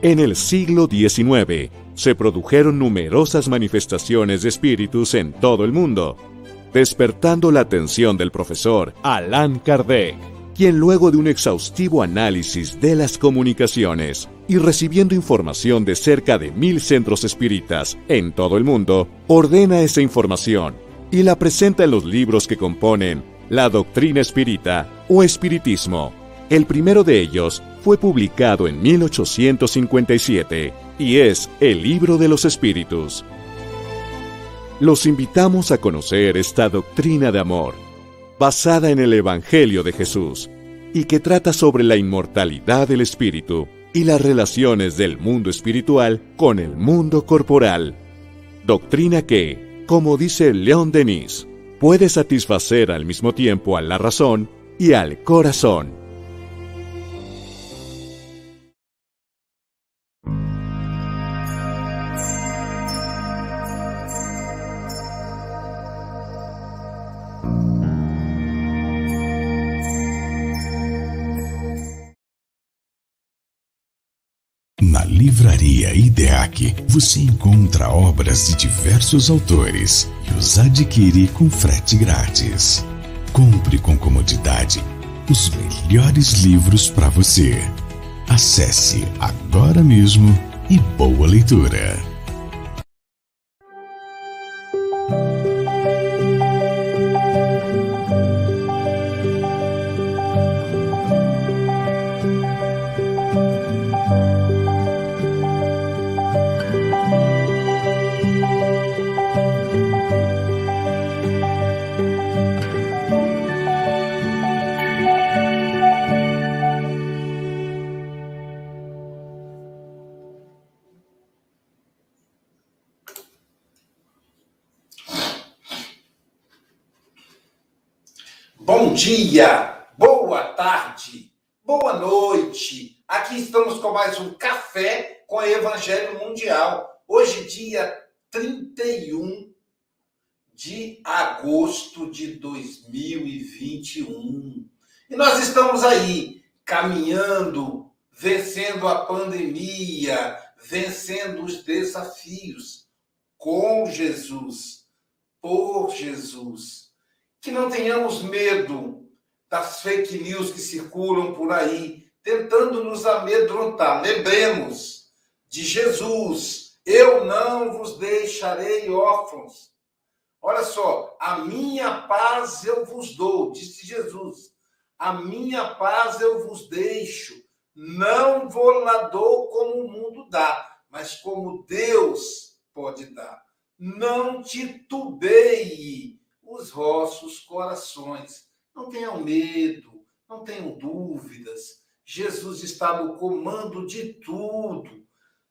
En el siglo XIX se produjeron numerosas manifestaciones de espíritus en todo el mundo, despertando la atención del profesor Allan Kardec, quien luego de un exhaustivo análisis de las comunicaciones y recibiendo información de cerca de mil centros espíritas en todo el mundo, ordena esa información y la presenta en los libros que componen la doctrina espírita o espiritismo. El primero de ellos fue publicado en 1857 y es el libro de los espíritus. Los invitamos a conocer esta doctrina de amor, basada en el Evangelio de Jesús, y que trata sobre la inmortalidad del espíritu y las relaciones del mundo espiritual con el mundo corporal. Doctrina que, como dice León Denis, puede satisfacer al mismo tiempo a la razón y al corazón. Livraria IDEAC você encontra obras de diversos autores e os adquire com frete grátis. Compre com comodidade os melhores livros para você. Acesse agora mesmo e boa leitura. Dia, boa tarde, boa noite. Aqui estamos com mais um café com Evangelho Mundial. Hoje, dia 31 de agosto de 2021. E nós estamos aí caminhando, vencendo a pandemia, vencendo os desafios com Jesus, por Jesus que não tenhamos medo das fake news que circulam por aí, tentando nos amedrontar. Lembremos de Jesus: Eu não vos deixarei órfãos. Olha só, a minha paz eu vos dou, disse Jesus. A minha paz eu vos deixo. Não vou lá dou como o mundo dá, mas como Deus pode dar. Não titubeie os vossos corações. Não tenham medo, não tenham dúvidas. Jesus está no comando de tudo.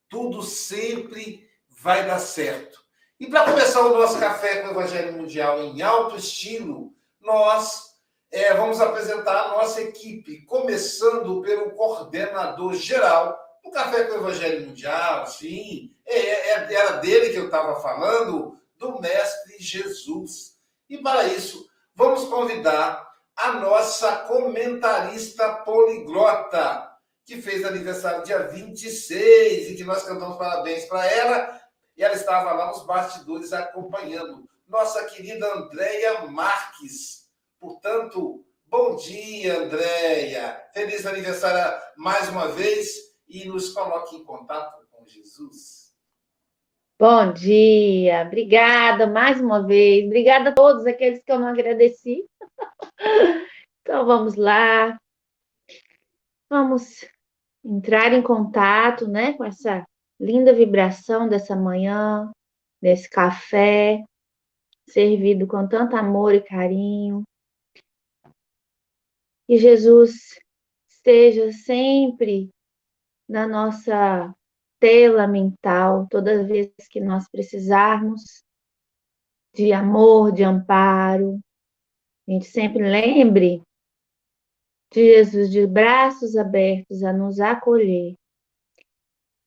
Tudo sempre vai dar certo. E para começar o nosso café com o Evangelho Mundial em alto estilo, nós é, vamos apresentar a nossa equipe, começando pelo coordenador geral do Café com o Evangelho Mundial, sim, é, é, era dele que eu estava falando, do Mestre Jesus. E para isso, vamos convidar a nossa comentarista poliglota, que fez aniversário dia 26 e que nós cantamos parabéns para ela. E ela estava lá nos bastidores acompanhando. Nossa querida Andréia Marques. Portanto, bom dia, Andréia. Feliz aniversário mais uma vez e nos coloque em contato com Jesus. Bom dia, obrigada mais uma vez, obrigada a todos aqueles que eu não agradeci. Então vamos lá, vamos entrar em contato, né, com essa linda vibração dessa manhã, desse café servido com tanto amor e carinho. Que Jesus esteja sempre na nossa tela mental toda vez que nós precisarmos de amor, de amparo. A gente sempre lembre de Jesus de braços abertos a nos acolher.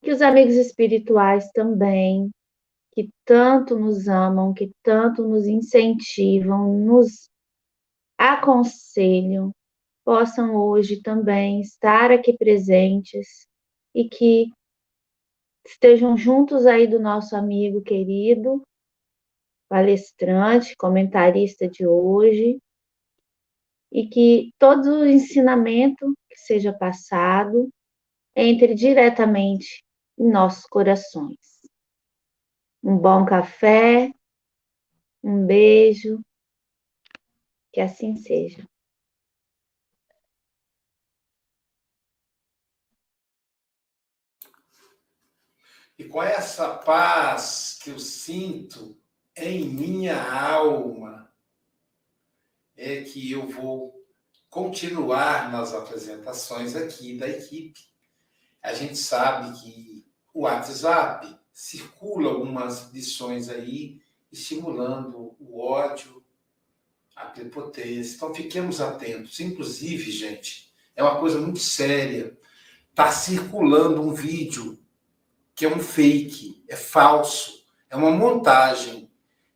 Que os amigos espirituais também, que tanto nos amam, que tanto nos incentivam, nos aconselham, possam hoje também estar aqui presentes e que estejam juntos aí do nosso amigo querido, palestrante, comentarista de hoje, e que todo o ensinamento que seja passado entre diretamente em nossos corações. Um bom café, um beijo, que assim seja. E com essa paz que eu sinto em minha alma, é que eu vou continuar nas apresentações aqui da equipe. A gente sabe que o WhatsApp circula algumas lições aí, estimulando o ódio, a prepotência. Então, fiquemos atentos. Inclusive, gente, é uma coisa muito séria. Está circulando um vídeo que é um fake, é falso, é uma montagem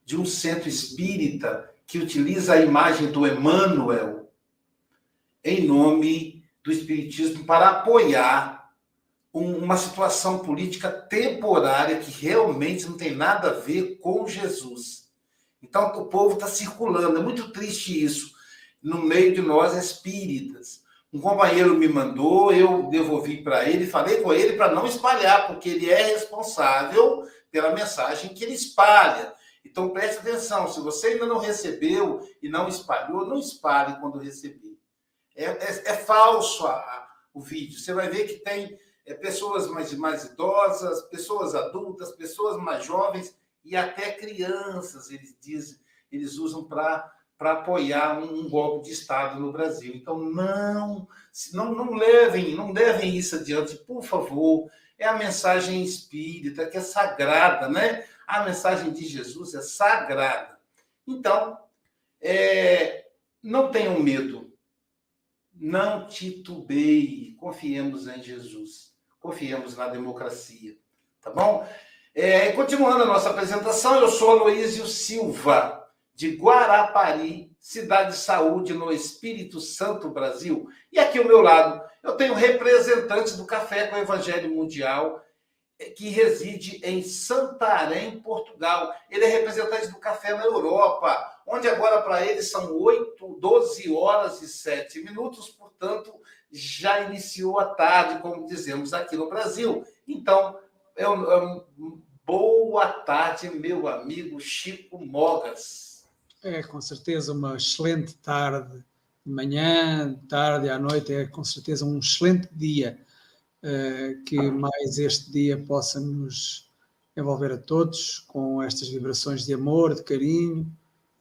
de um centro espírita que utiliza a imagem do Emmanuel em nome do espiritismo para apoiar uma situação política temporária que realmente não tem nada a ver com Jesus. Então o povo está circulando, é muito triste isso no meio de nós espíritas. Um companheiro me mandou, eu devolvi para ele, falei com ele para não espalhar, porque ele é responsável pela mensagem que ele espalha. Então preste atenção, se você ainda não recebeu e não espalhou, não espalhe quando receber. É, é, é falso a, a, o vídeo. Você vai ver que tem é, pessoas mais, mais idosas, pessoas adultas, pessoas mais jovens e até crianças, eles dizem, eles usam para para apoiar um, golpe de Estado no Brasil. Então, não, não, não levem, não levem isso adiante, por favor. É a mensagem espírita, que é sagrada, né? A mensagem de Jesus é sagrada. Então, é, não tenham medo. Não titubeie. Confiemos em Jesus. Confiemos na democracia. Tá bom? É, continuando a nossa apresentação, eu sou Aloísio Silva de Guarapari, cidade de saúde no Espírito Santo, Brasil. E aqui ao meu lado, eu tenho representante do Café com o Evangelho Mundial, eh, que reside em Santarém, Portugal. Ele é representante do Café na Europa, onde agora para ele são 8, 12 horas e 7 minutos, portanto, já iniciou a tarde, como dizemos aqui no Brasil. Então, é é boa tarde, meu amigo Chico Mogas. É com certeza uma excelente tarde, de manhã, tarde, à noite, é com certeza um excelente dia. Uh, que mais este dia possa nos envolver a todos com estas vibrações de amor, de carinho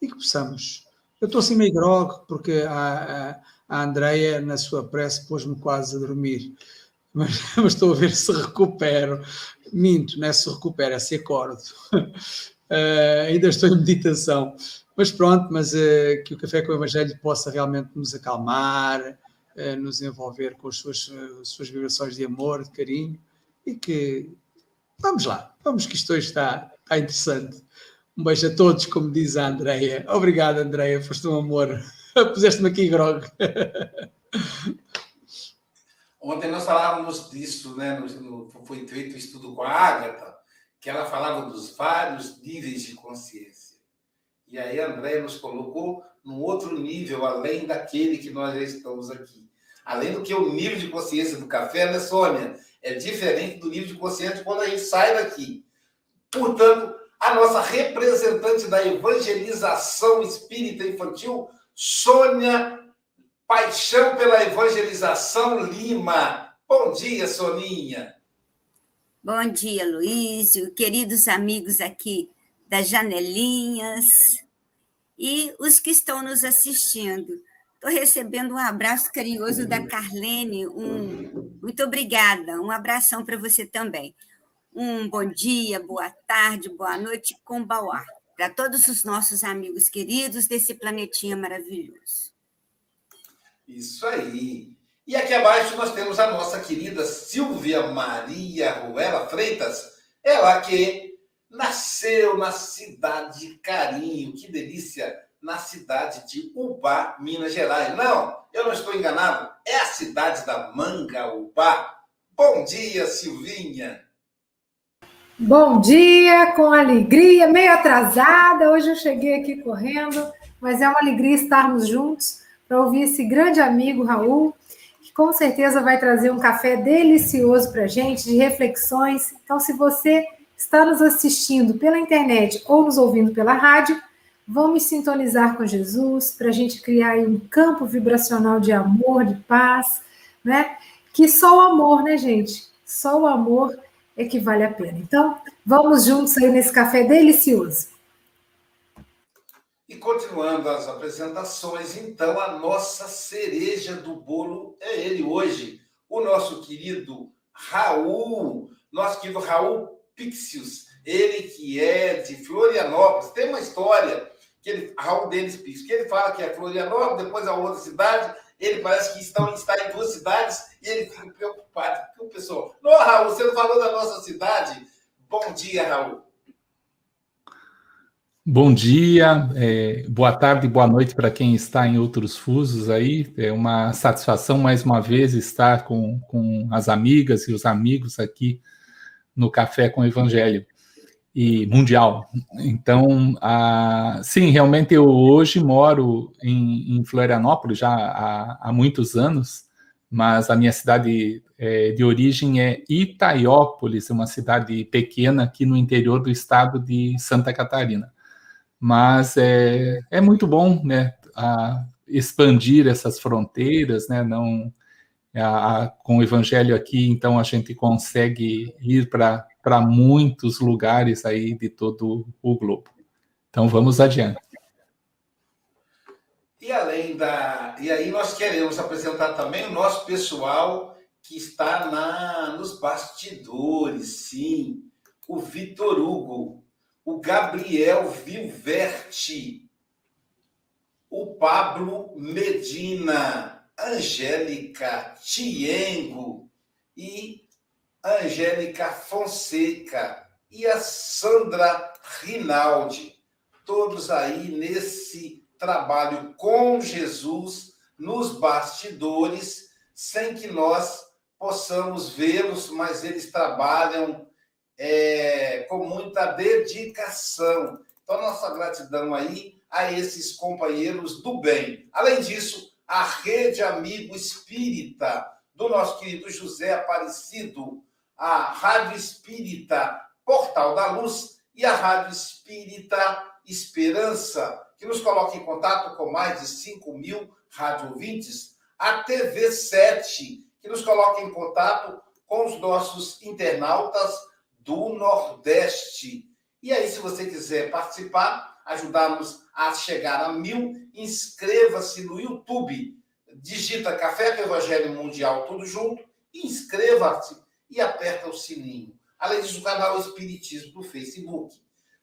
e que possamos. Eu estou assim meio grog porque a, a, a Andrea, na sua prece, pôs-me quase a dormir. Mas, mas, estou a ver se recupero. Minto, não é se recupera, é se acordo. Uh, ainda estou em meditação. Mas pronto, mas uh, que o Café com o Evangelho possa realmente nos acalmar, uh, nos envolver com as suas, uh, suas vibrações de amor, de carinho e que vamos lá, vamos que isto hoje está, está interessante. Um beijo a todos, como diz a Andreia. Obrigado, Andreia, foste um amor. Puseste-me aqui grog. Ontem nós falávamos disso, né? No, no, foi feito um estudo com a Ágata, que ela falava dos vários níveis de consciência. E aí André nos colocou num outro nível, além daquele que nós já estamos aqui. Além do que o nível de consciência do café, né, Sônia? É diferente do nível de consciência quando a gente sai daqui. Portanto, a nossa representante da evangelização espírita infantil, Sônia Paixão pela Evangelização Lima. Bom dia, Soninha. Bom dia, Luísio, queridos amigos aqui das janelinhas, e os que estão nos assistindo. Estou recebendo um abraço carinhoso da Carlene. Um, muito obrigada. Um abração para você também. Um bom dia, boa tarde, boa noite, com Bauá, para todos os nossos amigos queridos desse planetinha maravilhoso. Isso aí. E aqui abaixo nós temos a nossa querida Silvia Maria Ruela Freitas, ela que nasceu na cidade de Carinho, que delícia, na cidade de Ubá, Minas Gerais. Não, eu não estou enganado, é a cidade da Manga Ubá. Bom dia, Silvinha. Bom dia, com alegria, meio atrasada. Hoje eu cheguei aqui correndo, mas é uma alegria estarmos juntos para ouvir esse grande amigo Raul, que com certeza vai trazer um café delicioso para a gente, de reflexões. Então, se você está nos assistindo pela internet ou nos ouvindo pela rádio, vamos sintonizar com Jesus para a gente criar um campo vibracional de amor, de paz, né? Que só o amor, né, gente? Só o amor é que vale a pena. Então, vamos juntos aí nesse café delicioso. E continuando as apresentações, então a nossa cereja do bolo é ele hoje, o nosso querido Raul, nosso querido Raul Pixius, ele que é de Florianópolis, tem uma história que ele, Raul Denis Pixius, que ele fala que é Florianópolis, depois a outra cidade, ele parece que estão, está em duas cidades e ele fica preocupado. O pessoal, não, Raul, você não falou da nossa cidade? Bom dia, Raul. Bom dia, é, boa tarde, boa noite para quem está em outros fusos aí. É uma satisfação mais uma vez estar com, com as amigas e os amigos aqui no Café com o Evangelho e mundial. Então, a, sim, realmente eu hoje moro em, em Florianópolis já há, há, muitos anos, mas a minha cidade é, de origem é Itaiópolis, uma cidade pequena aqui no interior do estado de Santa Catarina. Mas é, é muito bom, né, expandir essas fronteiras, né, não a, com o evangelho aqui, então a gente consegue ir para muitos lugares aí de todo o globo. Então vamos adiante. E além da. E aí nós queremos apresentar também o nosso pessoal que está na nos bastidores, sim. O Vitor Hugo, o Gabriel Vilverti, o Pablo Medina, Angélica Tiengo e Angélica Fonseca e a Sandra Rinaldi, todos aí nesse trabalho com Jesus nos bastidores, sem que nós possamos vê-los, mas eles trabalham é, com muita dedicação. Então, nossa gratidão aí a esses companheiros do bem. Além disso, a Rede Amigo Espírita do nosso querido José Aparecido, a Rádio Espírita Portal da Luz e a Rádio Espírita Esperança, que nos coloca em contato com mais de 5 mil rádio ouvintes, a TV 7, que nos coloca em contato com os nossos internautas do Nordeste. E aí, se você quiser participar, ajudar-nos a chegar a mil, inscreva-se no YouTube. Digita Café com Evangelho Mundial, tudo junto, inscreva-se e aperta o sininho. Além disso, o canal Espiritismo do Facebook.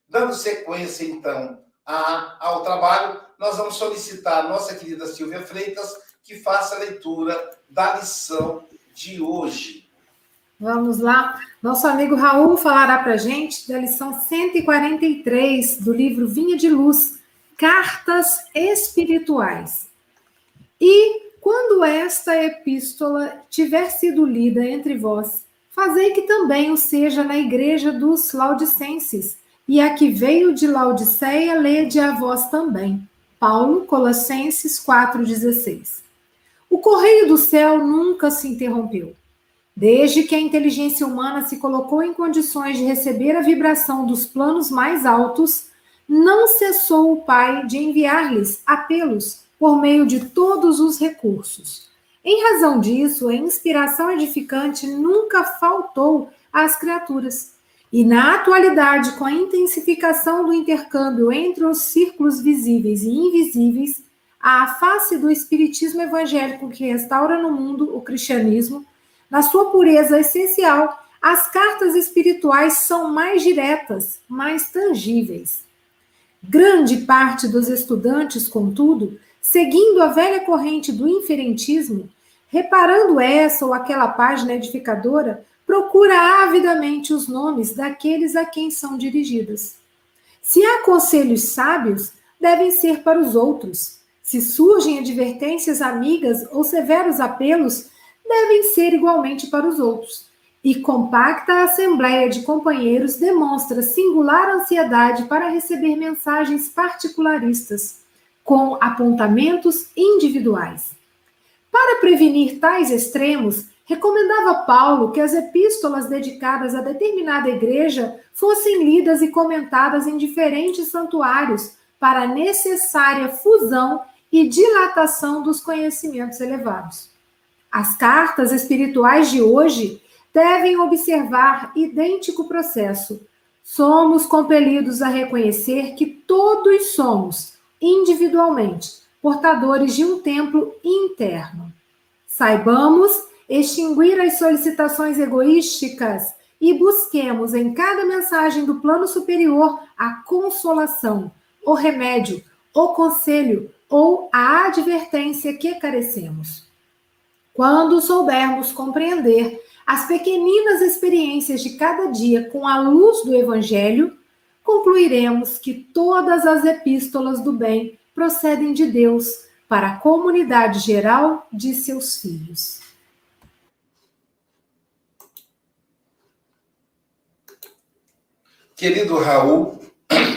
Dando sequência, então, a, ao trabalho, nós vamos solicitar a nossa querida Silvia Freitas que faça a leitura da lição de hoje. Vamos lá. Nosso amigo Raul falará para gente da lição 143 do livro Vinha de Luz, Cartas Espirituais. E quando esta epístola tiver sido lida entre vós, Fazei que também o seja na igreja dos Laodicenses, e a que veio de Laodiceia, lede a vós também. Paulo, Colossenses 4,16. O correio do céu nunca se interrompeu. Desde que a inteligência humana se colocou em condições de receber a vibração dos planos mais altos, não cessou o Pai de enviar-lhes apelos por meio de todos os recursos. Em razão disso, a inspiração edificante nunca faltou às criaturas. E na atualidade, com a intensificação do intercâmbio entre os círculos visíveis e invisíveis, a face do espiritismo evangélico que restaura no mundo o cristianismo, na sua pureza essencial, as cartas espirituais são mais diretas, mais tangíveis. Grande parte dos estudantes, contudo, seguindo a velha corrente do inferentismo, reparando essa ou aquela página edificadora, procura avidamente os nomes daqueles a quem são dirigidas. Se há conselhos sábios, devem ser para os outros. Se surgem advertências amigas ou severos apelos, devem ser igualmente para os outros. E compacta assembleia de companheiros demonstra singular ansiedade para receber mensagens particularistas, com apontamentos individuais. Para prevenir tais extremos, recomendava Paulo que as epístolas dedicadas a determinada igreja fossem lidas e comentadas em diferentes santuários para a necessária fusão e dilatação dos conhecimentos elevados. As cartas espirituais de hoje devem observar idêntico processo. Somos compelidos a reconhecer que todos somos, individualmente, portadores de um templo interno. Saibamos extinguir as solicitações egoísticas e busquemos em cada mensagem do plano superior a consolação, o remédio, o conselho ou a advertência que carecemos. Quando soubermos compreender as pequeninas experiências de cada dia com a luz do Evangelho, concluiremos que todas as epístolas do bem procedem de Deus para a comunidade geral de seus filhos. Querido Raul,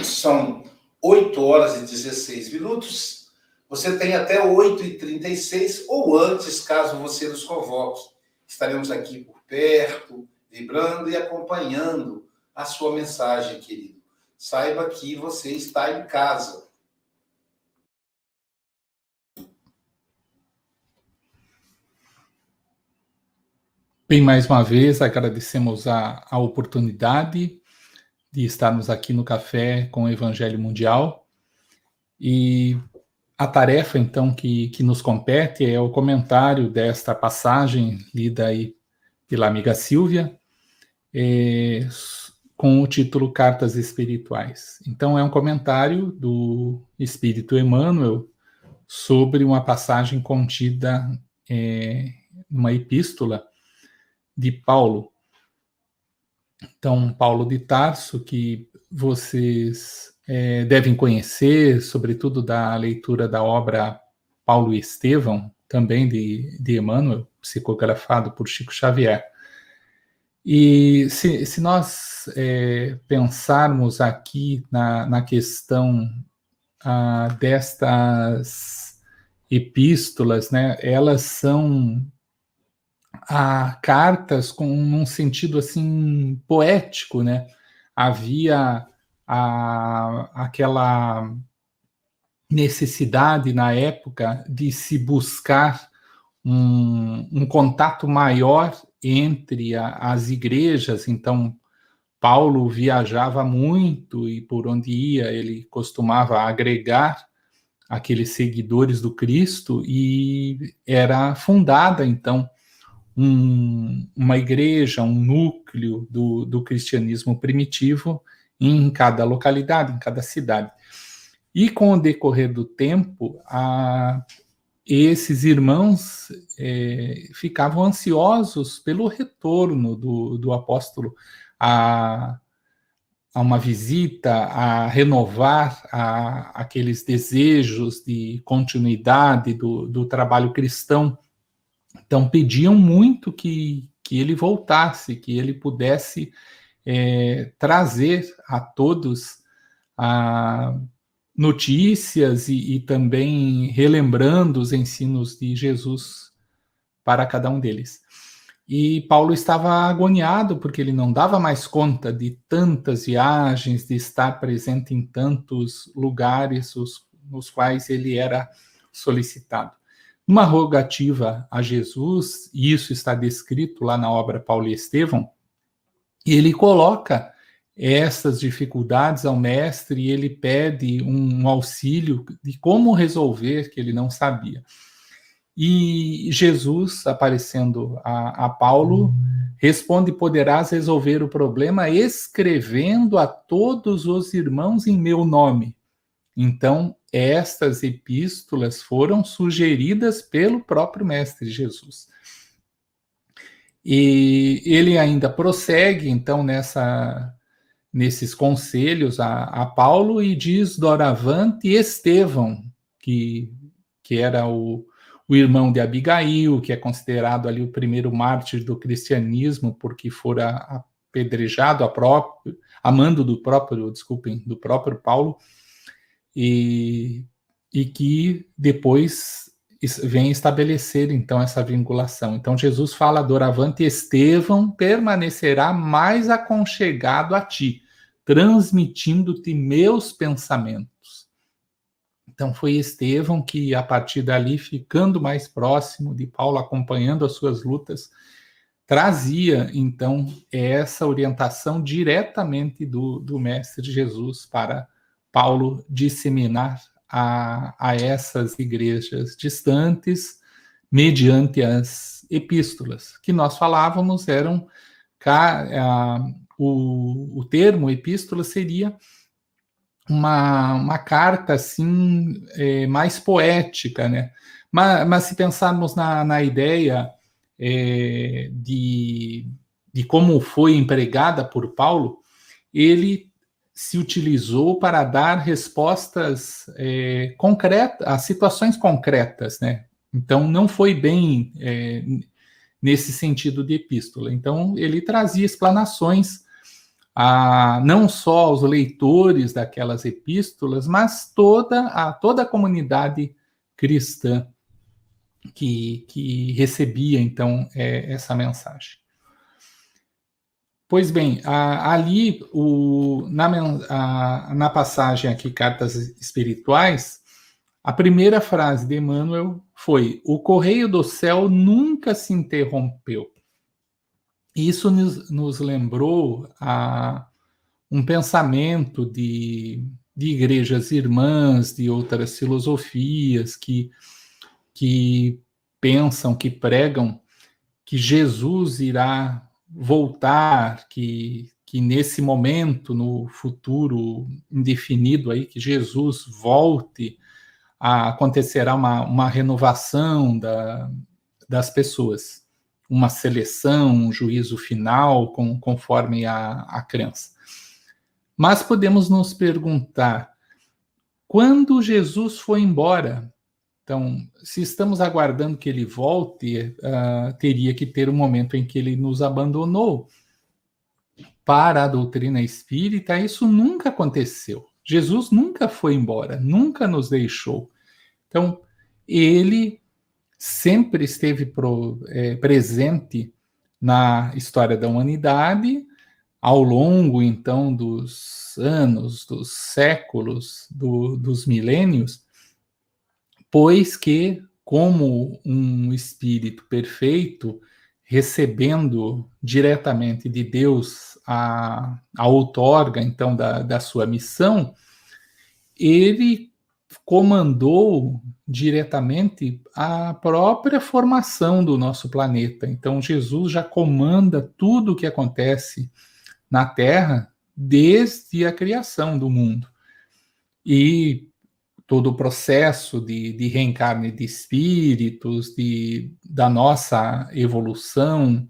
são 8 horas e 16 minutos. Você tem até 8h36 ou antes, caso você nos convoque. Estaremos aqui por perto, vibrando e acompanhando a sua mensagem, querido. Saiba que você está em casa. Bem, mais uma vez, agradecemos a, a oportunidade de estarmos aqui no Café com o Evangelho Mundial. E a tarefa, então, que, que nos compete é o comentário desta passagem lida aí pela amiga Silvia, é, com o título Cartas Espirituais. Então, é um comentário do Espírito Emmanuel sobre uma passagem contida é, numa epístola de Paulo então, Paulo de Tarso, que vocês é, devem conhecer, sobretudo da leitura da obra Paulo e Estevão, também de, de Emmanuel, psicografado por Chico Xavier. E se, se nós é, pensarmos aqui na, na questão ah, destas epístolas, né, elas são a cartas com um sentido assim poético, né? Havia a, aquela necessidade na época de se buscar um, um contato maior entre a, as igrejas. Então, Paulo viajava muito e por onde ia ele costumava agregar aqueles seguidores do Cristo e era fundada então um, uma igreja, um núcleo do, do cristianismo primitivo em cada localidade, em cada cidade. E com o decorrer do tempo, a, esses irmãos é, ficavam ansiosos pelo retorno do, do apóstolo a, a uma visita, a renovar a, aqueles desejos de continuidade do, do trabalho cristão então pediam muito que, que ele voltasse, que ele pudesse é, trazer a todos a, notícias e, e também relembrando os ensinos de Jesus para cada um deles. E Paulo estava agoniado porque ele não dava mais conta de tantas viagens, de estar presente em tantos lugares os, nos quais ele era solicitado. Uma rogativa a Jesus, e isso está descrito lá na obra Paulo e Estevão, ele coloca essas dificuldades ao mestre e ele pede um auxílio de como resolver, que ele não sabia. E Jesus, aparecendo a, a Paulo, responde: Poderás resolver o problema escrevendo a todos os irmãos em meu nome. Então, estas epístolas foram sugeridas pelo próprio Mestre Jesus. E ele ainda prossegue, então, nessa, nesses conselhos a, a Paulo e diz doravante Estevão, que, que era o, o irmão de Abigail, que é considerado ali o primeiro mártir do cristianismo, porque fora apedrejado a próprio, amando do próprio, desculpem, do próprio Paulo, e, e que depois vem estabelecer então essa vinculação. Então Jesus fala doravante Estevão permanecerá mais aconchegado a ti, transmitindo-te meus pensamentos. Então foi Estevão que a partir dali ficando mais próximo de Paulo, acompanhando as suas lutas, trazia então essa orientação diretamente do, do mestre Jesus para Paulo disseminar a, a essas igrejas distantes mediante as epístolas, que nós falávamos eram o, o termo epístola seria uma, uma carta assim é, mais poética, né? Mas, mas, se pensarmos na, na ideia é, de, de como foi empregada por Paulo, ele se utilizou para dar respostas é, concretas, a situações concretas, né? Então, não foi bem é, nesse sentido de epístola. Então, ele trazia explanações a, não só aos leitores daquelas epístolas, mas toda a, toda a comunidade cristã que, que recebia, então, é, essa mensagem. Pois bem, a, ali o, na, a, na passagem aqui, Cartas Espirituais, a primeira frase de Emmanuel foi: O correio do céu nunca se interrompeu. Isso nos, nos lembrou a um pensamento de, de igrejas irmãs, de outras filosofias que, que pensam, que pregam que Jesus irá voltar, que, que nesse momento, no futuro indefinido aí, que Jesus volte, a, acontecerá uma, uma renovação da, das pessoas, uma seleção, um juízo final, com, conforme a, a crença. Mas podemos nos perguntar, quando Jesus foi embora, então, se estamos aguardando que ele volte, uh, teria que ter um momento em que ele nos abandonou. Para a doutrina espírita, isso nunca aconteceu. Jesus nunca foi embora, nunca nos deixou. Então, ele sempre esteve pro, é, presente na história da humanidade, ao longo, então, dos anos, dos séculos, do, dos milênios, pois que, como um espírito perfeito, recebendo diretamente de Deus a, a outorga, então, da, da sua missão, ele comandou diretamente a própria formação do nosso planeta. Então, Jesus já comanda tudo o que acontece na Terra desde a criação do mundo. E todo o processo de, de reencarne de espíritos, de, da nossa evolução,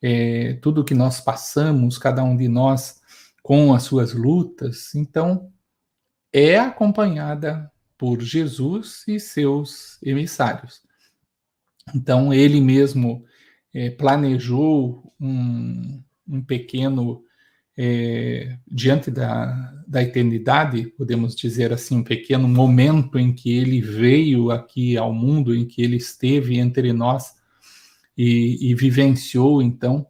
é, tudo que nós passamos, cada um de nós com as suas lutas, então é acompanhada por Jesus e seus emissários. Então ele mesmo é, planejou um, um pequeno é, diante da, da eternidade, podemos dizer assim, um pequeno momento em que ele veio aqui ao mundo, em que ele esteve entre nós e, e vivenciou, então,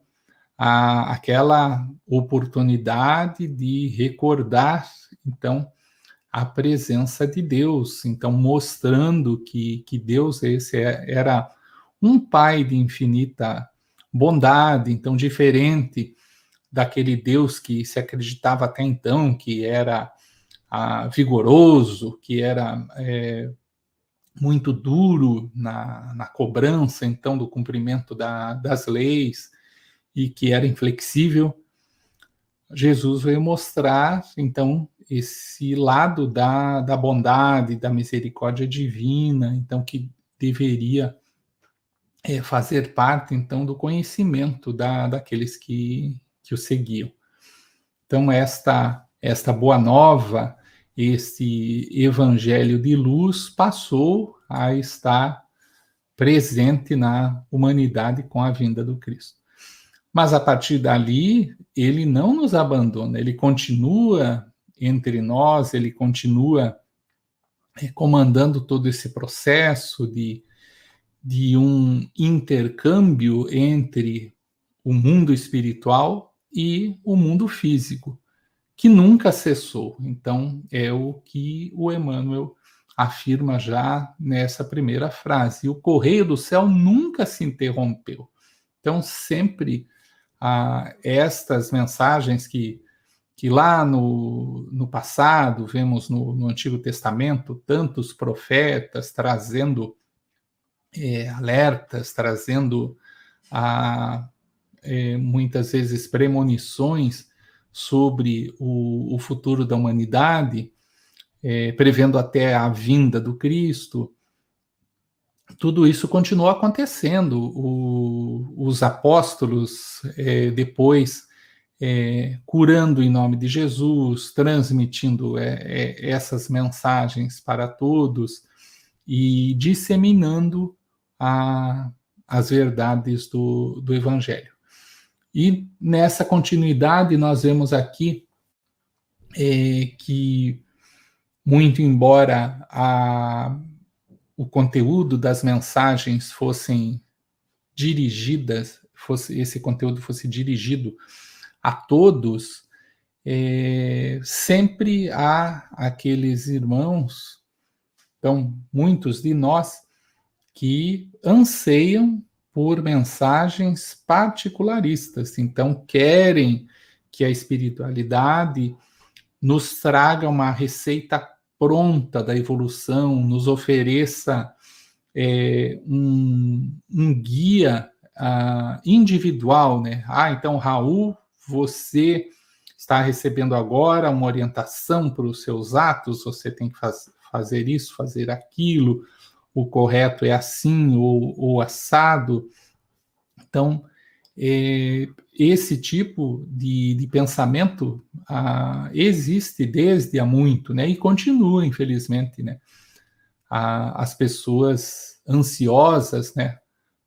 a, aquela oportunidade de recordar, então, a presença de Deus, então, mostrando que, que Deus esse é, era um Pai de infinita bondade, então, diferente daquele Deus que se acreditava até então que era ah, vigoroso, que era é, muito duro na, na, cobrança, então, do cumprimento da, das leis e que era inflexível. Jesus veio mostrar, então, esse lado da, da bondade, da misericórdia divina, então, que deveria é, fazer parte, então, do conhecimento da, daqueles que, que o seguiam. Então, esta, esta boa nova, este evangelho de luz passou a estar presente na humanidade com a vinda do Cristo. Mas a partir dali, ele não nos abandona, ele continua entre nós, ele continua é, comandando todo esse processo de, de um intercâmbio entre o mundo espiritual e o mundo físico, que nunca cessou. Então, é o que o Emmanuel afirma já nessa primeira frase. O correio do céu nunca se interrompeu. Então, sempre ah, estas mensagens que, que lá no, no passado vemos no, no Antigo Testamento tantos profetas trazendo é, alertas, trazendo a, é, muitas vezes premonições sobre o, o futuro da humanidade, é, prevendo até a vinda do Cristo. Tudo isso continuou acontecendo. O, os apóstolos, é, depois, é, curando em nome de Jesus, transmitindo é, é, essas mensagens para todos e disseminando a, as verdades do, do Evangelho. E nessa continuidade, nós vemos aqui é, que, muito embora a, o conteúdo das mensagens fossem dirigidas, fosse esse conteúdo fosse dirigido a todos, é, sempre há aqueles irmãos, então muitos de nós, que anseiam por mensagens particularistas. Então, querem que a espiritualidade nos traga uma receita pronta da evolução, nos ofereça é, um, um, guia uh, individual, né? Ah, então, Raul, você está recebendo agora uma orientação para os seus atos, você tem que faz, fazer isso, fazer aquilo, o correto é assim ou, ou assado. Então, é, esse tipo de, de pensamento ah, existe desde há muito, né? E continua, infelizmente, né? As pessoas ansiosas, né?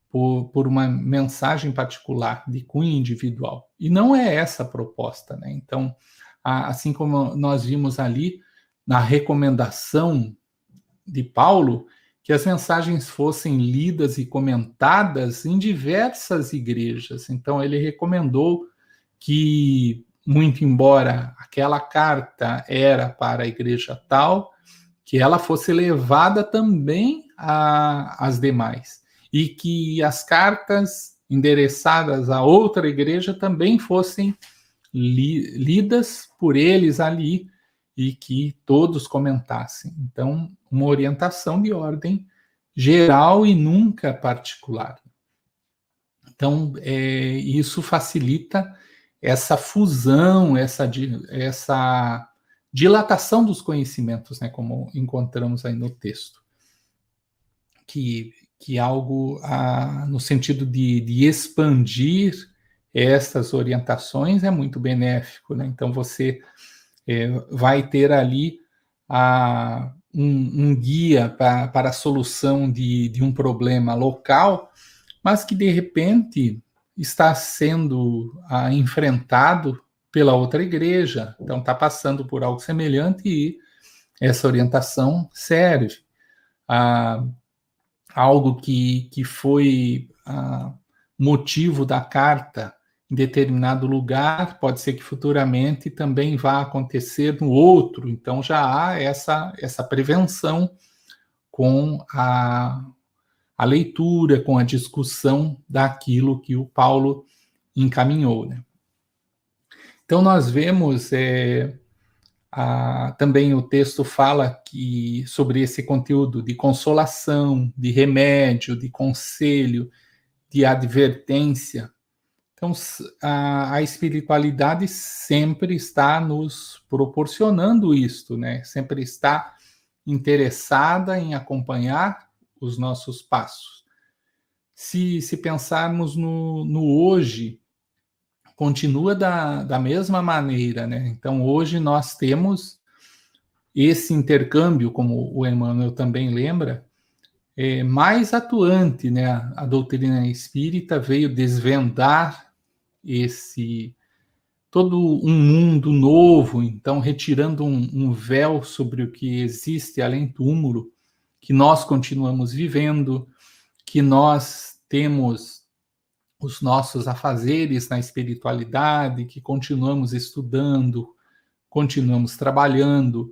Por, por uma mensagem particular de cunho individual. E não é essa a proposta, né? Então, assim como nós vimos ali na recomendação de Paulo, que as mensagens fossem lidas e comentadas em diversas igrejas. Então, ele recomendou que, muito embora aquela carta era para a igreja tal, que ela fosse levada também às demais. E que as cartas endereçadas a outra igreja também fossem li lidas por eles ali e que todos comentassem. Então, uma orientação de ordem geral e nunca particular. Então, é, isso facilita essa fusão, essa, essa dilatação dos conhecimentos, né, como encontramos aí no texto. Que, que algo ah, no sentido de, de expandir essas orientações é muito benéfico. Né? Então, você é, vai ter ali a, um, um guia pra, para a solução de, de um problema local, mas que de repente está sendo ah, enfrentado pela outra igreja, então está passando por algo semelhante e essa orientação serve. Ah, algo que, que foi ah, motivo da carta em determinado lugar, pode ser que futuramente também vá acontecer no outro. Então já há essa, essa prevenção com a, a leitura, com a discussão daquilo que o Paulo encaminhou. Né? Então nós vemos é, a, também o texto fala que sobre esse conteúdo de consolação, de remédio, de conselho, de advertência então, a, a, espiritualidade sempre está nos proporcionando isto, né? Sempre está interessada em acompanhar os nossos passos. Se, se pensarmos no, no hoje, continua da, da mesma maneira, né? Então, hoje nós temos esse intercâmbio, como o Emmanuel também lembra, é, mais atuante, né? A doutrina espírita veio desvendar esse todo um mundo novo, então retirando um, um véu sobre o que existe além túmulo, que nós continuamos vivendo, que nós temos os nossos afazeres na espiritualidade, que continuamos estudando, continuamos trabalhando,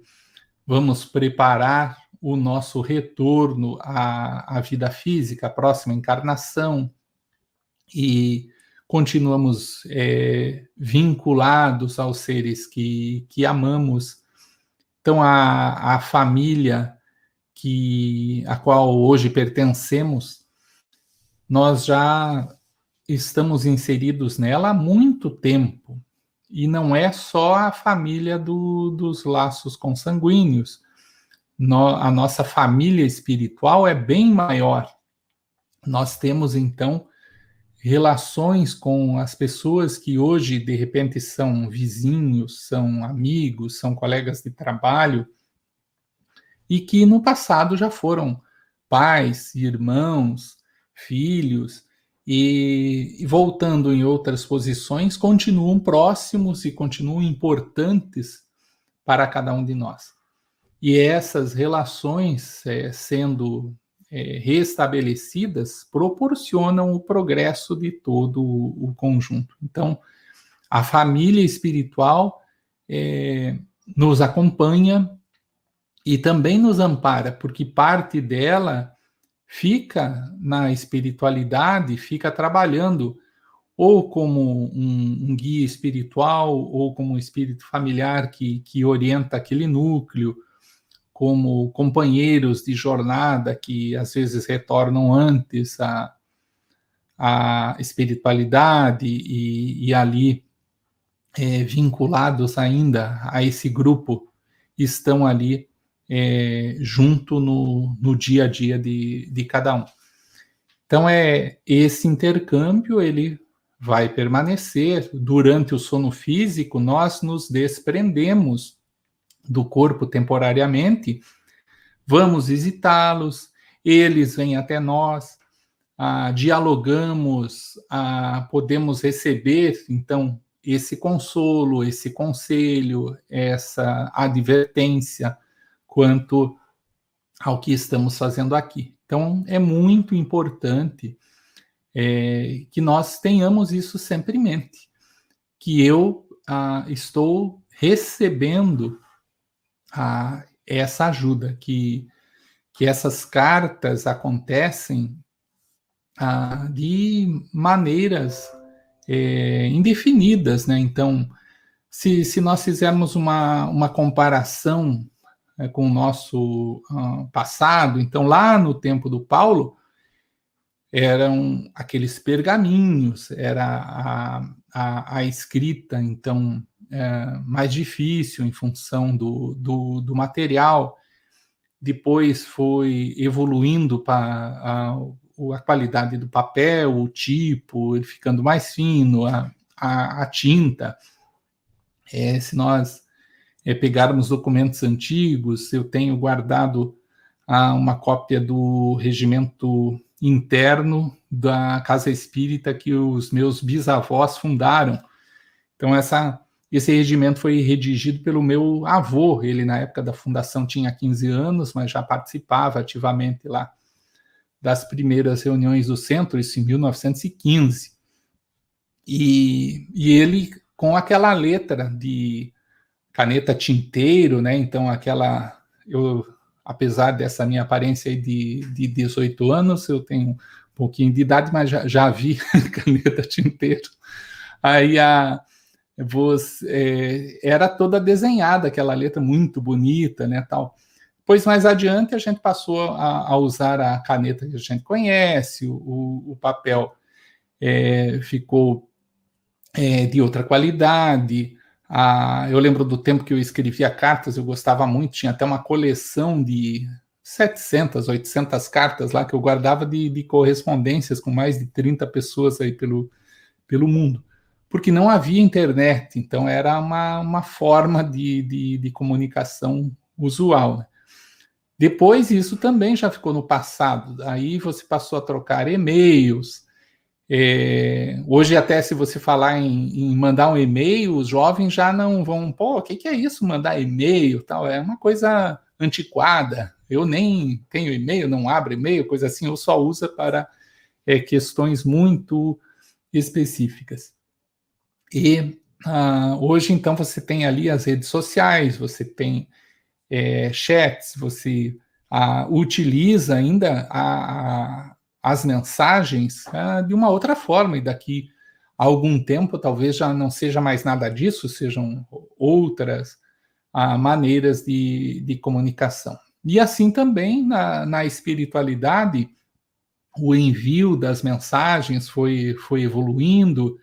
vamos preparar o nosso retorno à, à vida física, a próxima encarnação, e continuamos é, vinculados aos seres que, que amamos. Então, a, a família que a qual hoje pertencemos, nós já estamos inseridos nela há muito tempo. E não é só a família do, dos laços consanguíneos no, a nossa família espiritual é bem maior. Nós temos, então, relações com as pessoas que hoje, de repente, são vizinhos, são amigos, são colegas de trabalho, e que no passado já foram pais, irmãos, filhos, e, voltando em outras posições, continuam próximos e continuam importantes para cada um de nós. E essas relações é, sendo é, restabelecidas proporcionam o progresso de todo o, conjunto. Então, a família espiritual é, nos acompanha e também nos ampara, porque parte dela fica na espiritualidade, fica trabalhando ou como um, um, guia espiritual, ou como um espírito familiar que, que orienta aquele núcleo, como companheiros de jornada que às vezes retornam antes à, à espiritualidade e, e ali é, vinculados ainda a esse grupo estão ali é, junto no, no dia a dia de, de cada um. Então é esse intercâmbio ele vai permanecer durante o sono físico. Nós nos desprendemos do corpo temporariamente, vamos visitá-los, eles vêm até nós, ah, dialogamos, ah, podemos receber, então, esse consolo, esse conselho, essa advertência quanto ao que estamos fazendo aqui. Então, é muito importante é, que nós tenhamos isso sempre em mente, que eu ah, estou recebendo a essa ajuda, que, que essas cartas acontecem de maneiras é, indefinidas, né? Então, se, se nós fizermos uma, uma comparação é, com o nosso ah, passado, então lá no tempo do Paulo, eram aqueles pergaminhos, era a, a, a escrita, então é, mais difícil em função do, do, do, material. Depois foi evoluindo para a, a, qualidade do papel, o tipo, ele ficando mais fino, a, a, a tinta. É, se nós é, pegarmos documentos antigos, eu tenho guardado uma cópia do regimento interno da casa espírita que os meus bisavós fundaram. Então, essa esse regimento foi redigido pelo meu avô. Ele, na época da fundação, tinha 15 anos, mas já participava ativamente lá das primeiras reuniões do centro, isso em 1915. E, e ele, com aquela letra de caneta tinteiro, né? Então, aquela. Eu, apesar dessa minha aparência de, de 18 anos, eu tenho um pouquinho de idade, mas já, já vi caneta tinteiro. Aí a você, é, era toda desenhada, aquela letra muito bonita, né, tal. Pois mais adiante a gente passou a, a usar a caneta que a gente conhece, o, o papel é, ficou é, de outra qualidade. Eu lembro do tempo que eu escrevia cartas, eu gostava muito, tinha até uma coleção de 700, 800 cartas lá que eu guardava de, de correspondências com mais de 30 pessoas aí pelo, pelo mundo porque não havia internet, então era uma, uma forma de, de, de comunicação usual. Né? Depois, isso também já ficou no passado. Aí você passou a trocar e-mails. É, hoje, até se você falar em, em, mandar um e-mail, os jovens já não vão, pô, o que, que é isso, mandar e-mail tal? É uma coisa antiquada. Eu nem tenho e-mail, não abro e-mail, coisa assim, eu só uso para é, questões muito específicas. E ah, hoje, então, você tem ali as redes sociais, você tem é, chats, você ah, utiliza ainda a, a, as mensagens ah, de uma outra forma, e daqui a algum tempo talvez já não seja mais nada disso, sejam outras maneiras de, de comunicação. E assim também na, na espiritualidade, o envio das mensagens foi, foi evoluindo.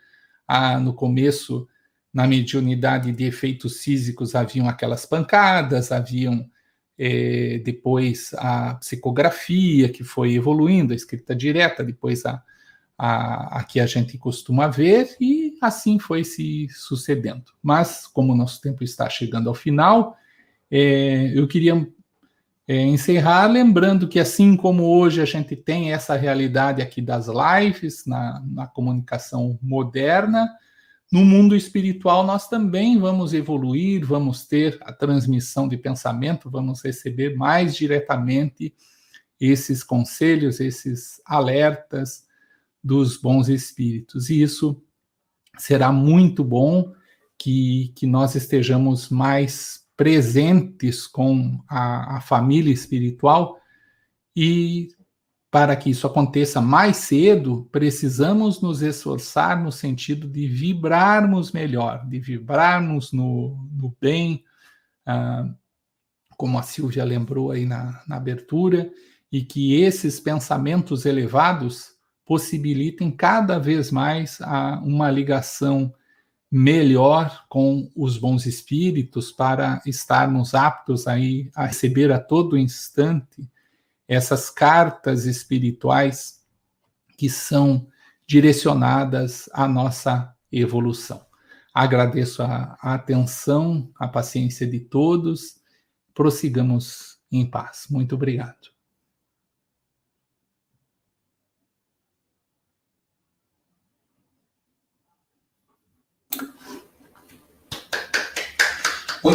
Ah, no começo, na mediunidade de efeitos físicos, haviam aquelas pancadas, haviam eh, depois a psicografia, que foi evoluindo, a escrita direta, depois a, a, a, que a gente costuma ver, e assim foi se sucedendo. Mas, como o nosso tempo está chegando ao final, é, eu queria é, encerrar lembrando que, assim como hoje a gente tem essa realidade aqui das lives, na, na comunicação moderna, no mundo espiritual nós também vamos evoluir, vamos ter a transmissão de pensamento, vamos receber mais diretamente esses conselhos, esses alertas dos bons espíritos. E isso será muito bom que, que nós estejamos mais presentes com a, a família espiritual e para que isso aconteça mais cedo, precisamos nos esforçar no sentido de vibrarmos melhor, de vibrarmos no, no bem, ah, como a Silvia lembrou aí na, na abertura, e que esses pensamentos elevados possibilitem cada vez mais a, uma ligação melhor com os bons espíritos para estarmos aptos aí a receber a todo instante essas cartas espirituais que são direcionadas à nossa evolução. Agradeço a, a atenção, a paciência de todos. Prossigamos em paz. Muito obrigado.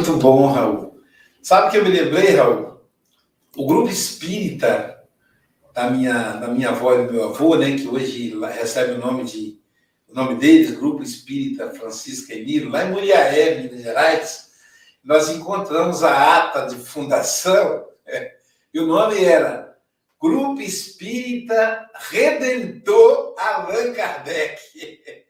Muito bom, Raul. Sabe que eu me lembrei, Raul? O grupo espírita da minha, da minha avó e do meu avô, né, que hoje recebe o nome de o nome deles, Grupo Espírita Francisca Emílio, lá em Muriaé, Minas Gerais, nós encontramos a ata de fundação, é, e o nome era Grupo Espírita Redentor Allan Kardec.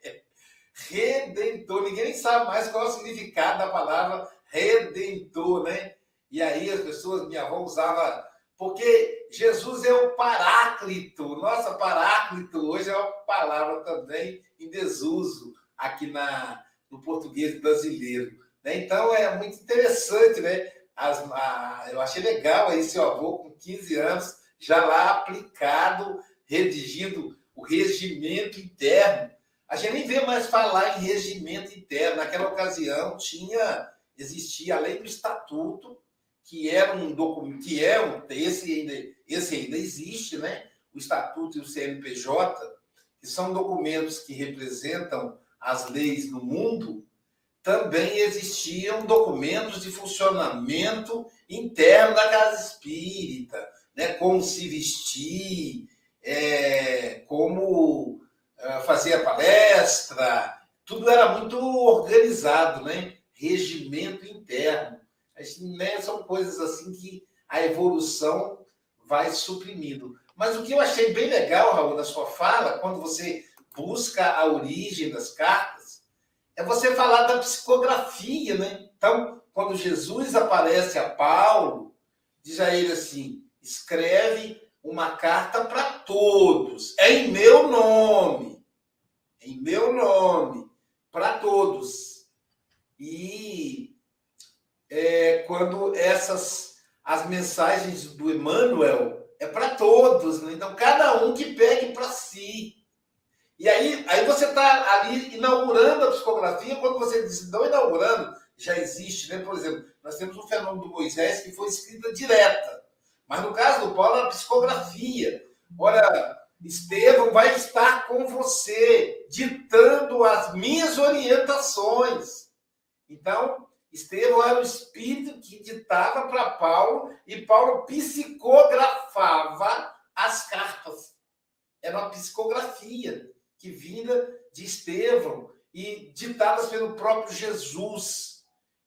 Redentor, ninguém sabe mais qual é o significado da palavra redentor, né? E aí as pessoas, minha avó usava, porque Jesus é o paráclito, nossa, paráclito hoje é uma palavra também em desuso aqui na, no português brasileiro. Né? Então é muito interessante, né? As, a, eu achei legal aí seu avô com 15 anos, já lá aplicado, redigindo o regimento interno. A gente nem vê mais falar em regimento interno. Naquela ocasião tinha existia a lei do estatuto, que era um documento, que é um, esse ainda, esse ainda existe, né? O estatuto e o CNPJ, que são documentos que representam as leis no mundo, também existiam documentos de funcionamento interno da casa espírita, né? Como se vestir, é, como é, fazer a palestra, tudo era muito organizado, né? Regimento interno. Né, são coisas assim que a evolução vai suprimindo. Mas o que eu achei bem legal, Raul, na sua fala, quando você busca a origem das cartas, é você falar da psicografia, né? Então, quando Jesus aparece a Paulo, diz a ele assim: escreve uma carta para todos, é em meu nome, em meu nome, para todos e é, quando essas as mensagens do Emmanuel é para todos, né? então cada um que pegue para si. E aí, aí você está ali inaugurando a psicografia, quando você diz não inaugurando, já existe, né? Por exemplo, nós temos o fenômeno do Moisés que foi escrita direta, Mas no caso do Paulo, era psicografia. Olha, Estevão vai estar com você, ditando as minhas orientações. Então, Estevão era o espírito que ditava para Paulo e Paulo psicografava as cartas. Era uma psicografia que vinha de Estevão e ditadas pelo próprio Jesus.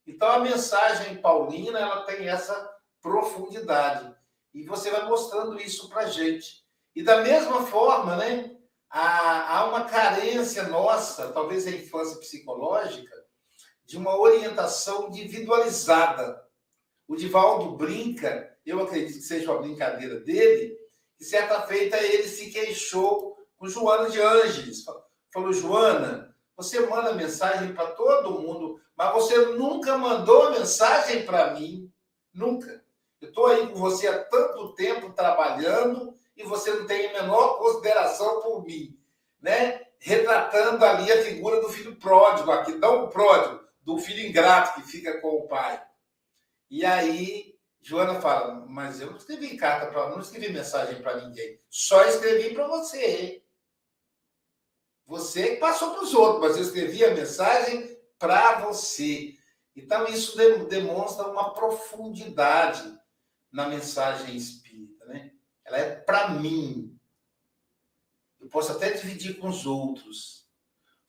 Então a mensagem paulina ela tem essa profundidade e você vai mostrando isso para gente. E da mesma forma, né, há, há uma carência nossa, talvez a infância psicológica, de uma orientação individualizada. O Divaldo brinca, eu acredito que seja uma brincadeira dele, que certa feita ele se queixou com Joana de Ângeles. Falou, Joana, você manda mensagem para todo mundo, mas você nunca mandou mensagem para mim. Nunca. Eu estou aí com você há tanto tempo trabalhando e você não tem a menor consideração por mim. Né? Retratando ali a figura do filho pródigo, aqui, não o pródigo, do filho ingrato que fica com o pai. E aí, Joana fala: Mas eu não escrevi carta para não escrevi mensagem para ninguém, só escrevi para você. Você passou para os outros, mas eu escrevi a mensagem para você. Então, isso demonstra uma profundidade na mensagem espírita. Né? Ela é para mim. Eu posso até dividir com os outros.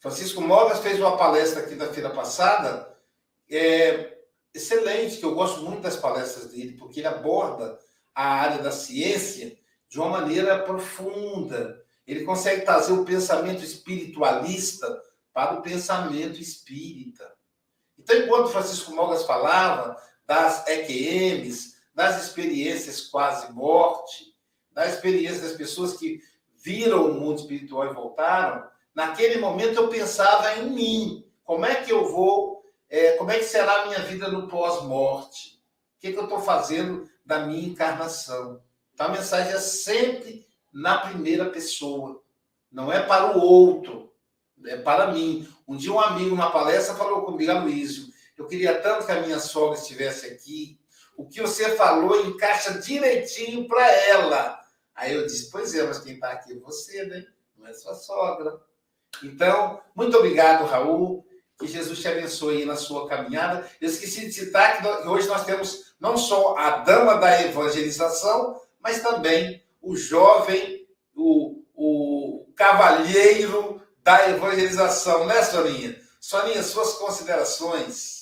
Francisco Mogas fez uma palestra aqui na feira passada, é, excelente, que eu gosto muito das palestras dele, porque ele aborda a área da ciência de uma maneira profunda, ele consegue trazer o pensamento espiritualista para o pensamento espírita. Então, enquanto Francisco Mogas falava das EQMs, das experiências quase morte, da experiência das pessoas que viram o mundo espiritual e voltaram, naquele momento eu pensava em mim. Como é que eu vou, é, como é que será a minha vida no pós-morte? O que, que eu estou fazendo da minha encarnação? Então a mensagem é sempre na primeira pessoa. Não é para o outro, é para mim. Um dia um amigo na palestra falou comigo, Aloysio, eu queria tanto que a minha sogra estivesse aqui. O que você falou encaixa direitinho para ela. Aí eu disse, pois é, mas quem está aqui é você, né? Não é sua sogra. Então, muito obrigado, Raul. Que Jesus te abençoe na sua caminhada. Eu esqueci de citar que hoje nós temos não só a dama da evangelização, mas também o jovem, o, o cavalheiro da evangelização, né, Soninha? Soninha, suas considerações.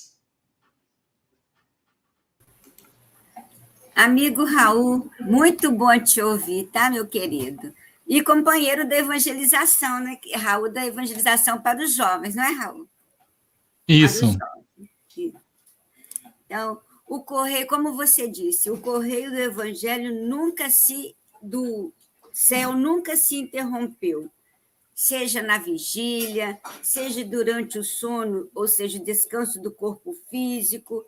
Amigo Raul, muito bom te ouvir, tá, meu querido? E companheiro da evangelização, né? Raul, da evangelização para os jovens, não é, Raul? Isso. Então, o correio, como você disse, o correio do evangelho nunca se do céu nunca se interrompeu, seja na vigília, seja durante o sono, ou seja, descanso do corpo físico.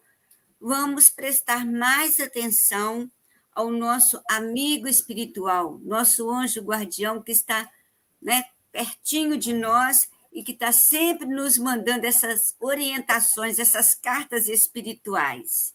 Vamos prestar mais atenção ao nosso amigo espiritual, nosso anjo guardião que está né, pertinho de nós e que está sempre nos mandando essas orientações, essas cartas espirituais.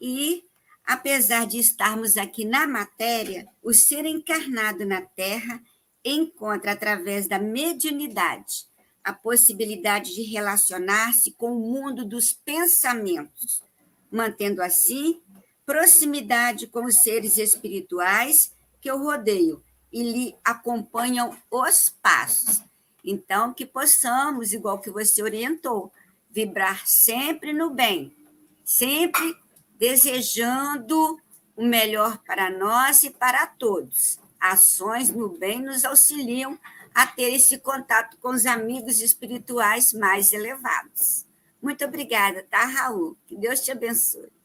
E apesar de estarmos aqui na matéria, o ser encarnado na Terra encontra, através da mediunidade, a possibilidade de relacionar-se com o mundo dos pensamentos, mantendo assim proximidade com os seres espirituais que o rodeiam e lhe acompanham os passos. Então, que possamos, igual que você orientou, vibrar sempre no bem, sempre desejando o melhor para nós e para todos. Ações no bem nos auxiliam a ter esse contato com os amigos espirituais mais elevados. Muito obrigada, tá, Raul? Que Deus te abençoe.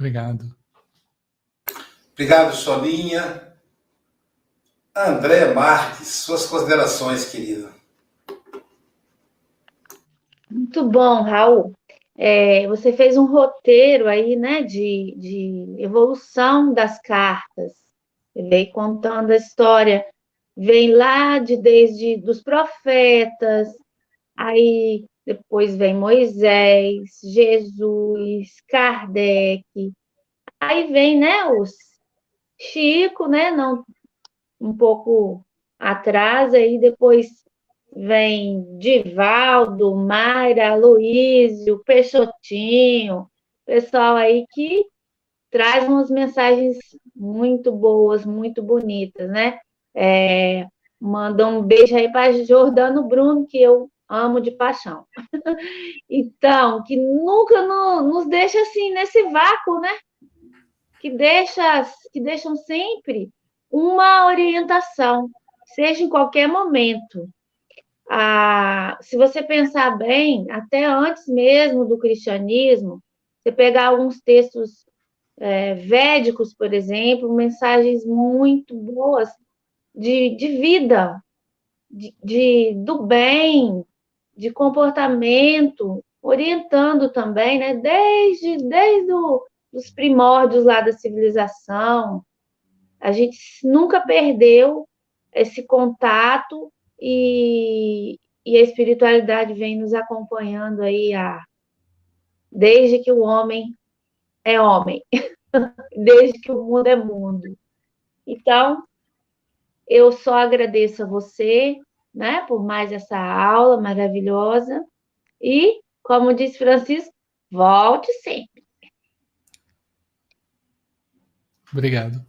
Obrigado. Obrigado, Solinha. André Marques, suas considerações, querida. Muito bom, Raul. É, você fez um roteiro aí, né, de, de evolução das cartas. Veio contando a história, vem lá de desde dos profetas, aí depois vem Moisés, Jesus, Kardec, Aí vem, né, os Chico, né, não um pouco atrás, aí depois vem Divaldo, Mayra, Luísio, Peixotinho, pessoal aí que traz umas mensagens muito boas, muito bonitas, né? É, manda um beijo aí para Jordano Bruno, que eu amo de paixão. então, que nunca no, nos deixa assim nesse vácuo, né? Que deixa, que deixam sempre uma orientação, seja em qualquer momento. Ah, se você pensar bem, até antes mesmo do cristianismo, você pegar alguns textos é, védicos, por exemplo, mensagens muito boas de, de vida, de, de, do bem, de comportamento, orientando também, né? Desde, desde os primórdios lá da civilização, a gente nunca perdeu esse contato e, e a espiritualidade vem nos acompanhando aí a, desde que o homem é homem, desde que o mundo é mundo. Então, eu só agradeço a você, né, por mais essa aula maravilhosa e, como disse Francisco, volte sempre. Obrigado.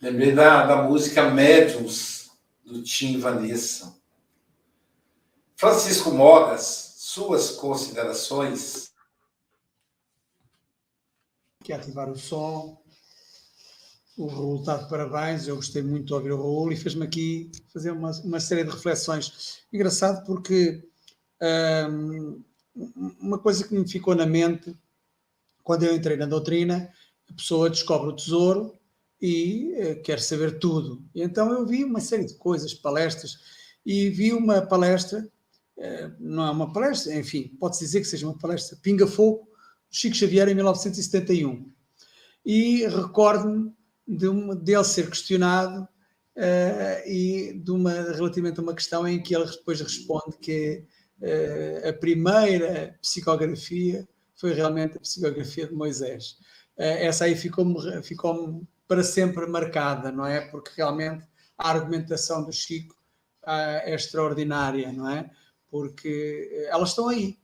Lembrei da, da música Médiums, do Tim Vanessa. Francisco Mogas, suas considerações? que ativar o som. O Raul está de parabéns, eu gostei muito de ouvir o Raul e fez-me aqui fazer uma, uma série de reflexões. Engraçado porque hum, uma coisa que me ficou na mente quando eu entrei na doutrina, a pessoa descobre o tesouro e uh, quer saber tudo. E então eu vi uma série de coisas, palestras, e vi uma palestra, uh, não é uma palestra, enfim, pode-se dizer que seja uma palestra, Pinga Fogo, Chico Xavier em 1971. E recordo-me de um, dele ser questionado uh, e de uma, relativamente a uma questão em que ele depois responde que uh, a primeira psicografia foi realmente a psicografia de Moisés. Uh, essa aí ficou-me ficou para sempre marcada, não é? Porque realmente a argumentação do Chico é extraordinária, não é? Porque elas estão aí,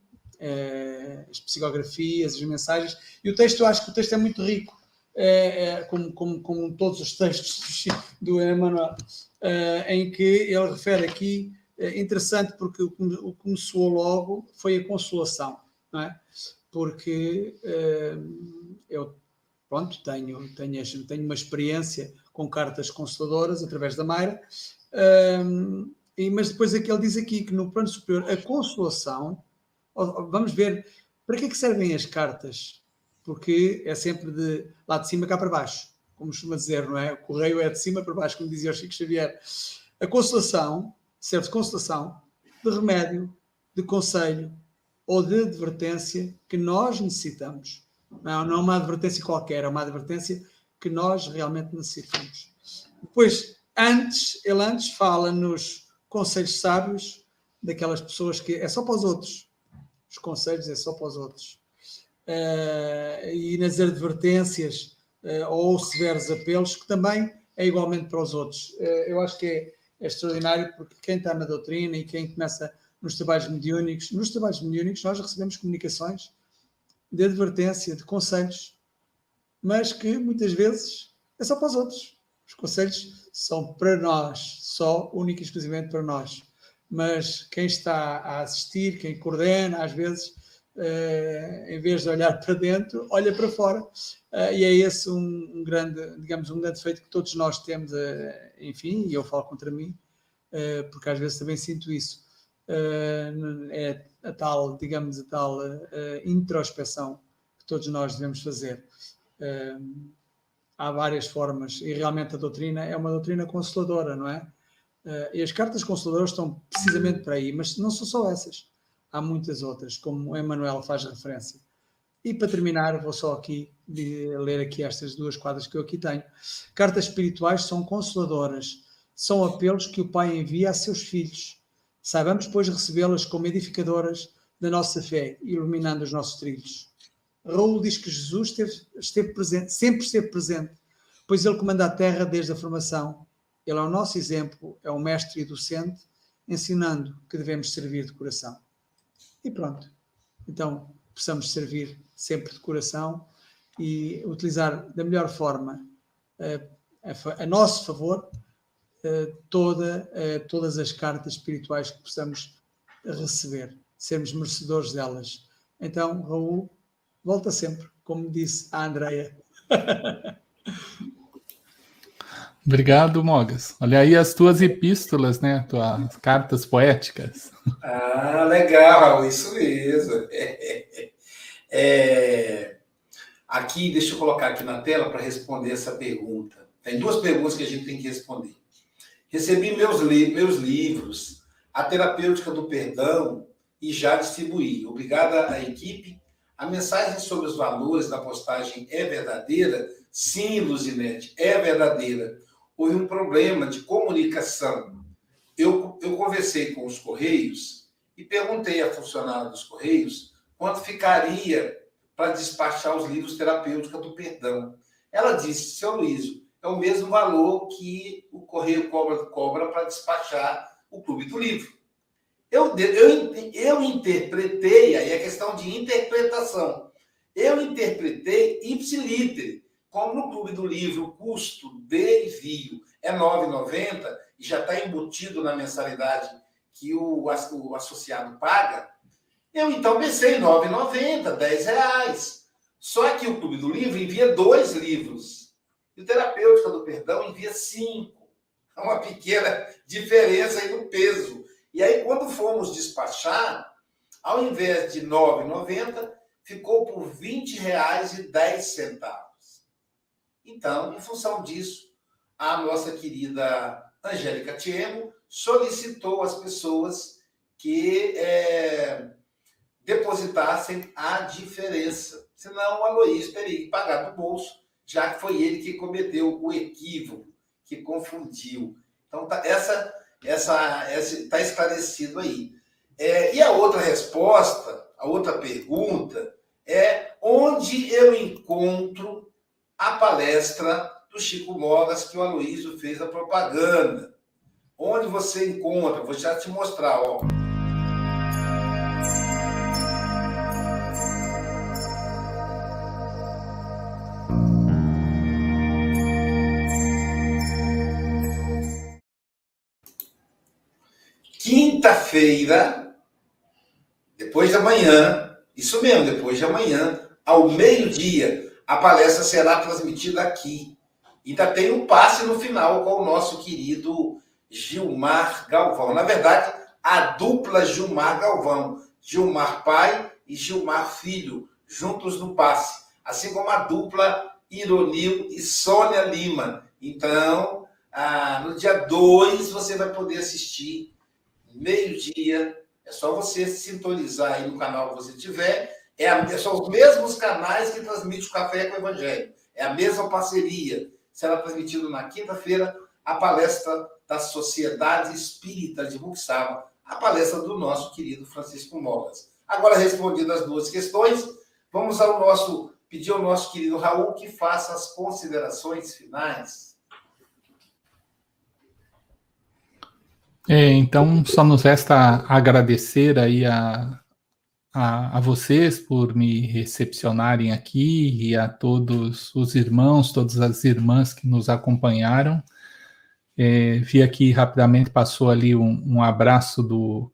as psicografias, as mensagens, e o texto, eu acho que o texto é muito rico, é, é, como, como, como, todos os textos do Emmanuel, é, em que ele refere aqui, é interessante porque o, que me soou logo foi a consolação, não é? Porque é, eu, pronto, tenho, tenho, tenho uma experiência com cartas consoladoras através da Mayra, e, mas depois é que ele diz aqui que no plano superior a consolação vamos ver para que, é que servem as cartas, porque é sempre de lá de cima cá para baixo, como costuma dizer, não é? O correio é de cima para baixo, como dizia o Chico Xavier. A consolação serve de consolação, de remédio, de conselho ou de advertência que nós necessitamos. Não, não é uma advertência qualquer, é uma advertência que nós realmente necessitamos. Depois, antes, ele antes fala nos conselhos sábios daquelas pessoas que é só para os outros os conselhos é só para os outros. Uh, e nas advertências uh, ou severos apelos, que também é igualmente para os outros. Uh, eu acho que é, é, extraordinário porque quem está na doutrina e quem começa nos trabalhos mediúnicos, nos trabalhos mediúnicos nós recebemos comunicações de advertência, de conselhos, mas que muitas vezes é só para os outros. Os conselhos são para nós, só, única e exclusivamente para nós mas quem está a assistir, quem coordena, às vezes, em vez de olhar para dentro, olha para fora. Uh, e é esse um, um, grande, digamos, um grande defeito que todos nós temos, uh, enfim, e eu falo contra mim, porque às vezes também sinto isso. é a tal, digamos, a tal introspeção que todos nós devemos fazer. há várias formas, e realmente a doutrina é uma doutrina consoladora, não é? E as cartas consoladoras estão precisamente para aí, mas não são só essas. Há muitas outras, como o Emmanuel faz referência. E para terminar, vou só aqui ler aqui estas duas quadras que eu aqui tenho. Cartas espirituais são consoladoras, são apelos que o Pai envia a seus filhos. Saibamos, pois, recebê-las como edificadoras da nossa fé, iluminando os nossos trilhos. Raul diz que Jesus esteve, esteve presente, sempre esteve presente, pois ele comanda a terra desde a formação. Ele é o nosso exemplo, é o mestre e docente, ensinando que devemos servir de coração. E pronto. Então, precisamos servir sempre de coração e utilizar da melhor forma a, a, a nosso favor toda, todas as cartas espirituais que possamos receber, sermos merecedores delas. Então, Raul, volta sempre, como disse a Andrea. Obrigado, Mogas. Olha aí as tuas epístolas, né? Tuas cartas poéticas. Ah, legal, isso mesmo. É, aqui, deixa eu colocar aqui na tela para responder essa pergunta. Tem duas perguntas que a gente tem que responder. Recebi meus, li meus livros, A Terapêutica do Perdão, e já distribuí. Obrigada à equipe. A mensagem sobre os valores da postagem é verdadeira? Sim, Luzinete, é verdadeira. Houve um problema de comunicação. Eu, eu conversei com os Correios e perguntei à funcionária dos Correios quanto ficaria para despachar os livros Terapêutica do Perdão. Ela disse, seu Luiz, é o mesmo valor que o correio cobra, cobra para despachar o Clube do Livro. Eu, eu, eu interpretei, aí é questão de interpretação. Eu interpretei ipsiliter, como no Clube do Livro o custo de envio é R$ 9,90 e já está embutido na mensalidade que o, o associado paga, eu então pensei R$ 9,90, R$ reais. Só que o Clube do Livro envia dois livros e o terapêutica do perdão envia cinco. É uma pequena diferença aí no peso. E aí, quando fomos despachar, ao invés de R$ 9,90, ficou por R$ 20,10. Então, em função disso, a nossa querida Angélica Tiemo solicitou às pessoas que é, depositassem a diferença. Senão o Aloysio teria que pagar do bolso já que foi ele que cometeu o equívoco, que confundiu. Então, tá, essa essa está esclarecido aí. É, e a outra resposta, a outra pergunta, é onde eu encontro a palestra do Chico Mogas que o Aloysio fez a propaganda. Onde você encontra? Vou já te mostrar, ó. Quinta-feira, depois de amanhã, isso mesmo, depois de amanhã, ao meio-dia, a palestra será transmitida aqui. Ainda tem um passe no final com o nosso querido Gilmar Galvão. Na verdade, a dupla Gilmar Galvão. Gilmar pai e Gilmar filho, juntos no passe. Assim como a dupla Ironil e Sônia Lima. Então, ah, no dia 2 você vai poder assistir meio-dia. É só você sintonizar aí no canal que você tiver. É são os mesmos canais que transmitem o Café com o Evangelho. É a mesma parceria. Será transmitido na quinta-feira a palestra da Sociedade Espírita de Buxaba, a palestra do nosso querido Francisco Mogas. Agora, respondidas as duas questões, vamos ao nosso pedir ao nosso querido Raul que faça as considerações finais. É, então, só nos resta agradecer aí a, a, a, vocês por me recepcionarem aqui e a todos os irmãos, todas as irmãs que nos acompanharam. É, vi aqui rapidamente, passou ali um, um, abraço do,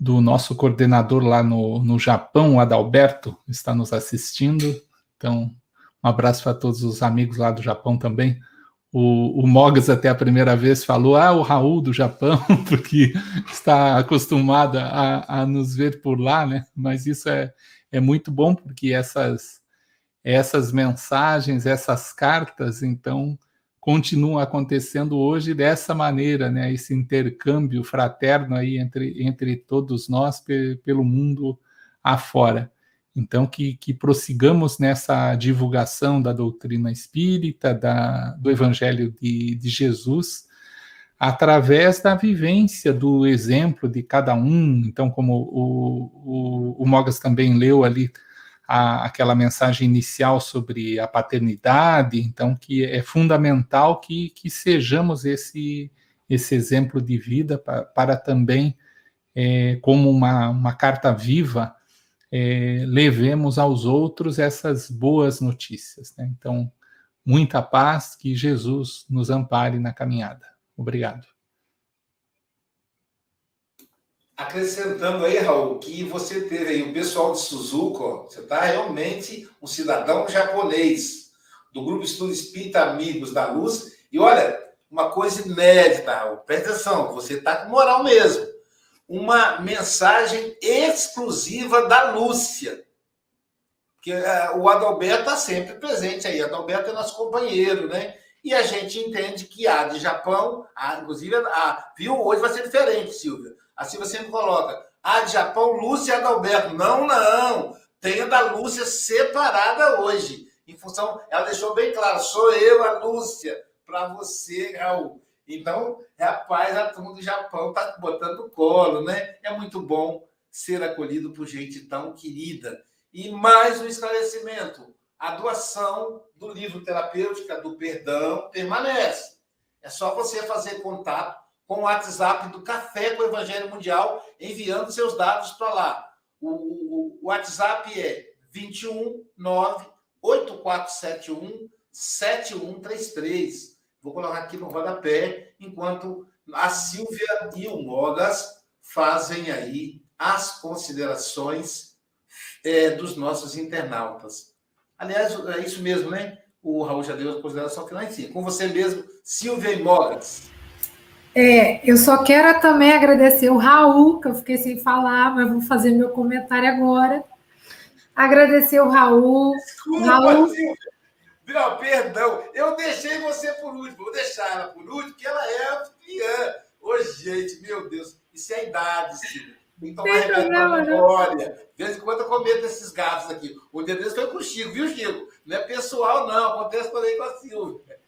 do nosso coordenador lá no, no Japão, o Adalberto, está nos assistindo. Então, um abraço para todos os amigos lá do Japão também. O, o Mogas até a primeira vez falou, ah, o Raul do Japão, porque está acostumada a, a nos ver por lá, né? Mas isso é, é muito bom, porque essas, essas mensagens, essas cartas, então, continuam acontecendo hoje dessa maneira, né? Esse intercâmbio fraterno aí entre, entre todos nós pelo mundo afora. Então, que, que prossigamos nessa divulgação da doutrina espírita, da, do Evangelho de, de Jesus, através da vivência, do exemplo de cada um. Então, como o, o, o Mogas também leu ali a, aquela mensagem inicial sobre a paternidade, então que é fundamental que, que sejamos esse, esse exemplo de vida para, para também, é, como uma, uma carta viva, é, levemos aos outros essas boas notícias. Né? Então, muita paz, que Jesus nos ampare na caminhada. Obrigado. Acrescentando aí, Raul, que você teve aí o pessoal de Suzuka, você está realmente um cidadão japonês, do Grupo Estudo Espírita Amigos da Luz. E olha, uma coisa inédita, Raul, presta atenção, você está com moral mesmo. Uma mensagem exclusiva da Lúcia. Porque é, o Adalberto está sempre presente aí. Adalberto é nosso companheiro, né? E a gente entende que a de Japão, a, inclusive, a, viu, hoje vai ser diferente, Silvia Assim você sempre coloca. A de Japão, Lúcia e Adalberto. Não, não. Tem a da Lúcia separada hoje. Em função, ela deixou bem claro, sou eu, a Lúcia, para você, Raul. Então, rapaz, a turma do Japão tá botando colo, né? É muito bom ser acolhido por gente tão querida. E mais um esclarecimento: a doação do livro Terapêutica do Perdão permanece. É só você fazer contato com o WhatsApp do Café com o Evangelho Mundial, enviando seus dados para lá. O, o, o, WhatsApp é 219 8471 7133. Vou colocar aqui no rodapé, enquanto a Silvia e o Mogas fazem aí as considerações é, dos nossos internautas. Aliás, é isso mesmo, né? O Raul já deu a consideração final em si. Com você mesmo, Silvia e Mogas. É, eu só quero também agradecer o Raul, que eu fiquei sem falar, mas vou fazer meu comentário agora. Agradecer o Raul. Desculpa, Raul... Não, perdão, eu deixei você por último, vou deixar ela por último, porque ela é a piã. Ô, gente, meu Deus, isso é idade, Silvia. Tem que tomar remédio pra memória. De vez em quando eu cometo esses gatos aqui. O dia desse foi com o Chico, viu, Chico? Não é pessoal, não. Acontece também com a Silvia.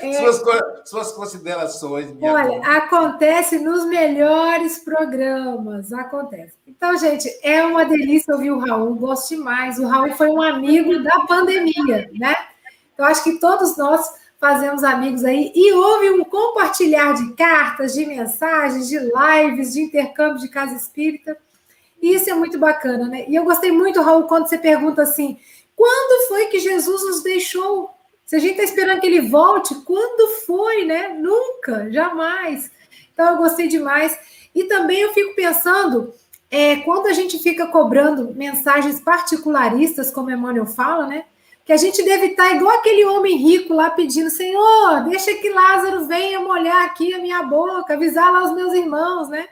É... Suas, suas considerações. Olha, acontece nos melhores programas, acontece. Então, gente, é uma delícia ouvir o Raul, gosto demais. O Raul foi um amigo da pandemia, né? Então, acho que todos nós fazemos amigos aí e houve um compartilhar de cartas, de mensagens, de lives, de intercâmbio de casa espírita. E isso é muito bacana, né? E eu gostei muito, Raul, quando você pergunta assim: quando foi que Jesus nos deixou se a gente está esperando que ele volte, quando foi, né? Nunca, jamais. Então, eu gostei demais. E também eu fico pensando, é, quando a gente fica cobrando mensagens particularistas, como Emmanuel fala, né? Que a gente deve estar tá igual aquele homem rico lá pedindo, Senhor, deixa que Lázaro venha molhar aqui a minha boca, avisar lá os meus irmãos, né?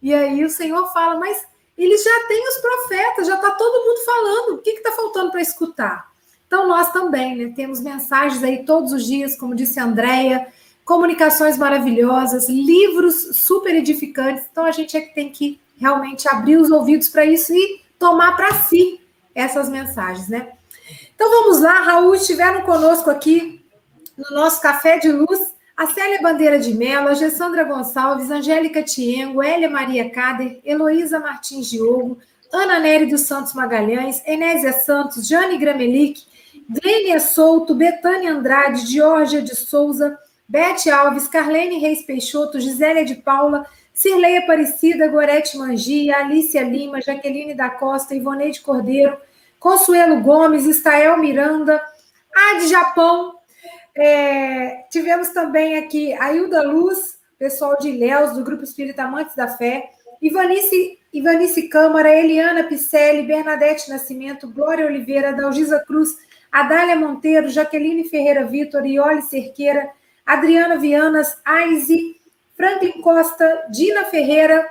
E aí o Senhor fala, mas eles já têm os profetas, já está todo mundo falando, o que está faltando para escutar? Então, nós também né, temos mensagens aí todos os dias, como disse a Andrea, comunicações maravilhosas, livros super edificantes. Então, a gente é que tem que realmente abrir os ouvidos para isso e tomar para si essas mensagens, né? Então, vamos lá, Raul, estiveram conosco aqui no nosso Café de Luz a Célia Bandeira de Mello, a Gessandra Gonçalves, Angélica Tiengo, Hélia Maria Cader, Heloísa Martins Diogo, Ana Nery dos Santos Magalhães, Enésia Santos, Jane Gramelic, Glênia Souto, Betânia Andrade, Georgia de Souza, Bete Alves, Carlene Reis Peixoto, Gisélia de Paula, Cirlei Aparecida, Gorete Mangia, Alícia Lima, Jaqueline da Costa, Ivoneide Cordeiro, Consuelo Gomes, Estael Miranda, a de Japão. É, tivemos também aqui a Hilda Luz, pessoal de Ilhéus, do Grupo Espírita Amantes da Fé, Ivanice, Ivanice Câmara, Eliana Picelli, Bernadette Nascimento, Glória Oliveira, Dalgisa Cruz, Adália Monteiro, Jaqueline Ferreira Vitor, Iole Cerqueira, Adriana Vianas, Aize, Franklin Costa, Dina Ferreira,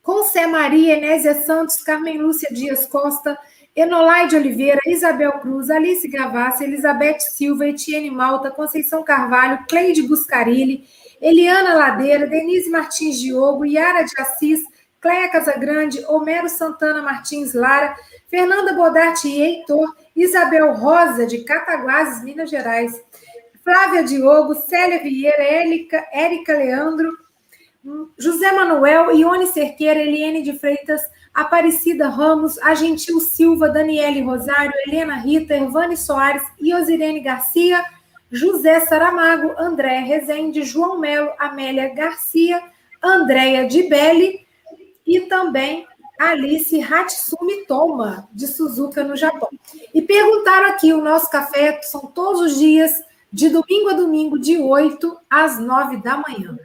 Concé Maria, Enésia Santos, Carmen Lúcia Dias Costa, Enolaide Oliveira, Isabel Cruz, Alice Gavassi, Elizabeth Silva, Etienne Malta, Conceição Carvalho, Cleide Buscarilli, Eliana Ladeira, Denise Martins Diogo, Yara de Assis, Cléia Casagrande, Homero Santana Martins Lara, Fernanda Bodarte e Heitor, Isabel Rosa, de Cataguases, Minas Gerais, Flávia Diogo, Célia Vieira, Érica, Érica Leandro, José Manuel, Ione Cerqueira, Eliane de Freitas, Aparecida Ramos, Agentil Silva, Daniele Rosário, Helena Rita, Ervane Soares, Iosirene Garcia, José Saramago, André Rezende, João Melo, Amélia Garcia, Andréia Dibelli e também Alice Hatsumi Toma, de Suzuka, no Japão. E perguntaram aqui, o nosso café são todos os dias, de domingo a domingo, de 8 às 9 da manhã.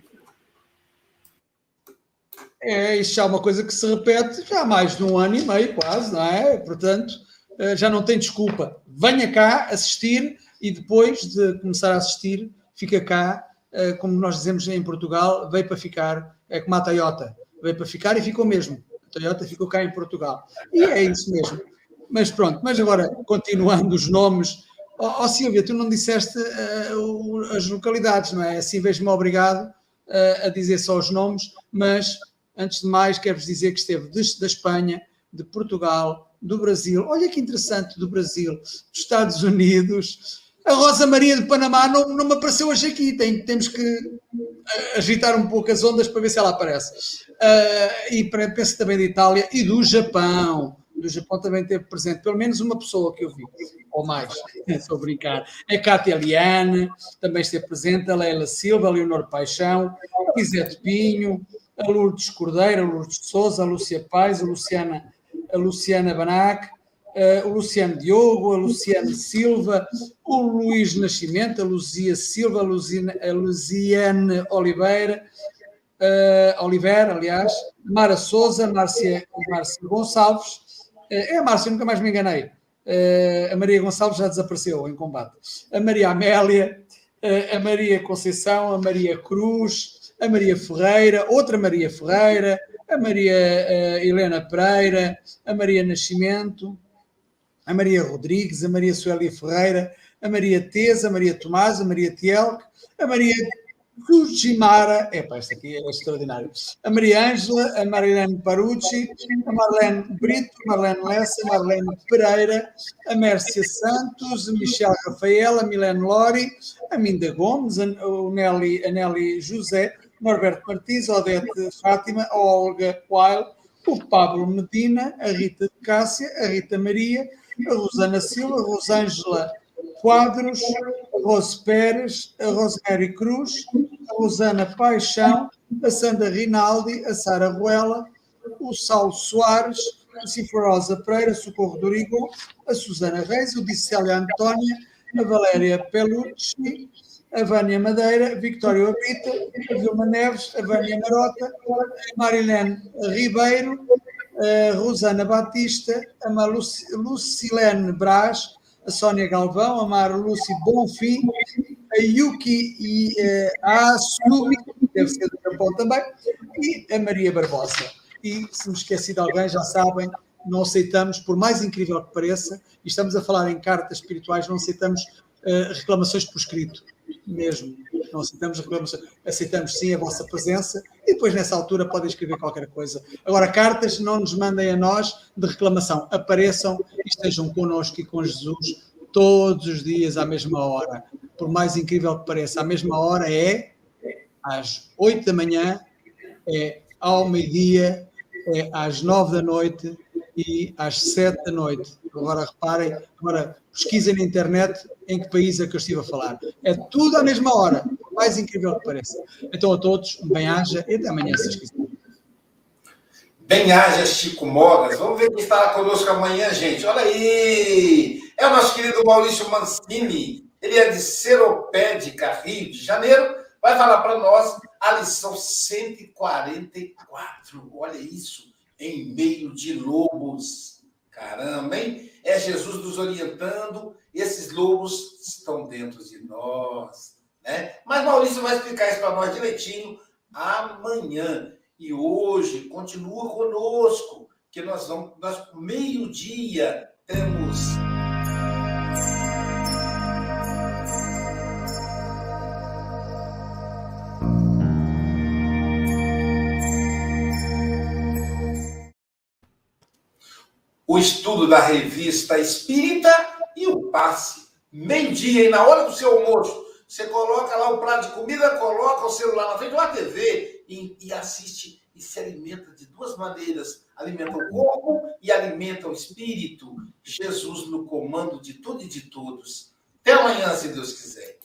É, isso é uma coisa que se repete já há mais de um ano e meio, quase, não é? Portanto, eh, já não tem desculpa. Venha cá assistir e depois de começar a assistir, fica cá, eh, como nós dizemos em Portugal, veio para ficar, é como a Toyota, veio para ficar e ficou mesmo. A Toyota ficou cá em Portugal. E é isso mesmo. Mas pronto, mas agora, continuando os nomes, ó oh, Silvia, tu não disseste uh, as localidades, não é? Assim vejo-me obrigado uh, a dizer só os nomes, mas antes de mais, quero-vos dizer que esteve de, da Espanha, de Portugal, do Brasil. Olha que interessante, do Brasil, dos Estados Unidos. A Rosa Maria de Panamá não, não me apareceu hoje aqui. Tem, temos que agitar um pouco as ondas para ver se ela aparece. Uh, e para, penso também da Itália e do Japão. Do Japão também teve presente pelo menos uma pessoa que eu vi, ou mais, estou a brincar. A Cátia Liane também esteve presente, a Leila Silva, a Leonor Paixão, a Isete Pinho, a Lourdes Cordeiro, a Lourdes de Souza, a Lúcia Paz, a Luciana, a Luciana Banac, o Luciano Diogo, a Luciana Silva, o Luís Nascimento, a Luzia Silva, a, Luzina, a Luziane Oliveira, uh, Oliveira, aliás, Mara Souza, Márcia, Márcia Gonçalves, uh, é a Márcia, nunca mais me enganei. Uh, a Maria Gonçalves já desapareceu em combate. A Maria Amélia, a Maria Conceição, a Maria Cruz, a Maria Ferreira, outra Maria Ferreira, a Maria uh, Helena Pereira, a Maria Nascimento, a Maria Rodrigues, a Maria Suélia Ferreira, a Maria Teza, a Maria Tomás, a Maria Tielque, a Maria Kujimara, epá, esta aqui é extraordinário, a Maria Ângela, a Marilene Parucci, a Marlene Brito, a Marlene Lessa, a Marlene Pereira, a Mércia Santos, a Michelle Rafael, a Milene Lori, a Minda Gomes, a Nelly, a Nelly José, Norberto Martins, a Odete Fátima, a Olga Weil, o Pablo Medina, a Rita de Cássia, a Rita Maria, a Rosana Silva, a Rosângela Quadros, a Rose Pérez, a Rosemary Cruz, a Rosana Paixão, a Sandra Rinaldi, a Sara Ruela, o Saulo Soares, a Cifrosa Pereira, Socorro Dorigo, a Susana Reis, o Dicélia Antónia, a Valéria Pelucci, a Vânia Madeira, a Victória Abita, a Vilma Neves, a Vânia Marota, a Marilene Ribeiro, a Rosana Batista, a Lucilene Brás, a Sónia Galvão, a Mara Lúcia Bonfim, a Yuki e eh, a Asumi, deve ser do Japão também, e a Maria Barbosa. E se me esqueci de alguém, já sabem, não aceitamos, por mais incrível que pareça, e estamos a falar em cartas espirituais, não aceitamos uh, reclamações por escrito mesmo. Não aceitamos reclamações, aceitamos sim a vossa presença e depois nessa altura podem escrever qualquer coisa. Agora, cartas não nos mandem a nós de reclamação. Apareçam e estejam connosco e com Jesus todos os dias à mesma hora. Por mais incrível que pareça, a mesma hora é às 8 da manhã, é ao meio-dia, é às 9 da noite e às 7 da noite. Agora reparem, agora pesquisem na internet em que país é que eu estive a falar. É tudo à mesma hora, mais incrível que pareça. Então a todos, bem-aja e até amanhã, se quiserem. Bem-aja, Chico Mogas. Vamos ver quem estará conosco amanhã, gente. Olha aí! É o nosso querido Maurício Mancini. Ele é de Seropédica, Rio de Janeiro. Vai falar para nós a lição 144. Olha isso, em meio de lobos. Caramba, hein? É Jesus nos orientando, esses lobos estão dentro de nós. Né? Mas Maurício vai explicar isso para nós direitinho amanhã. E hoje, continua conosco, que nós vamos, nós, meio-dia, temos estudo da revista Espírita e o passe. Meio-dia, e na hora do seu almoço, Você coloca lá o prato de comida, coloca o celular na frente, uma TV e, e assiste e se alimenta de duas maneiras. Alimenta o corpo e alimenta o espírito. Jesus no comando de tudo e de todos. Até amanhã, se Deus quiser.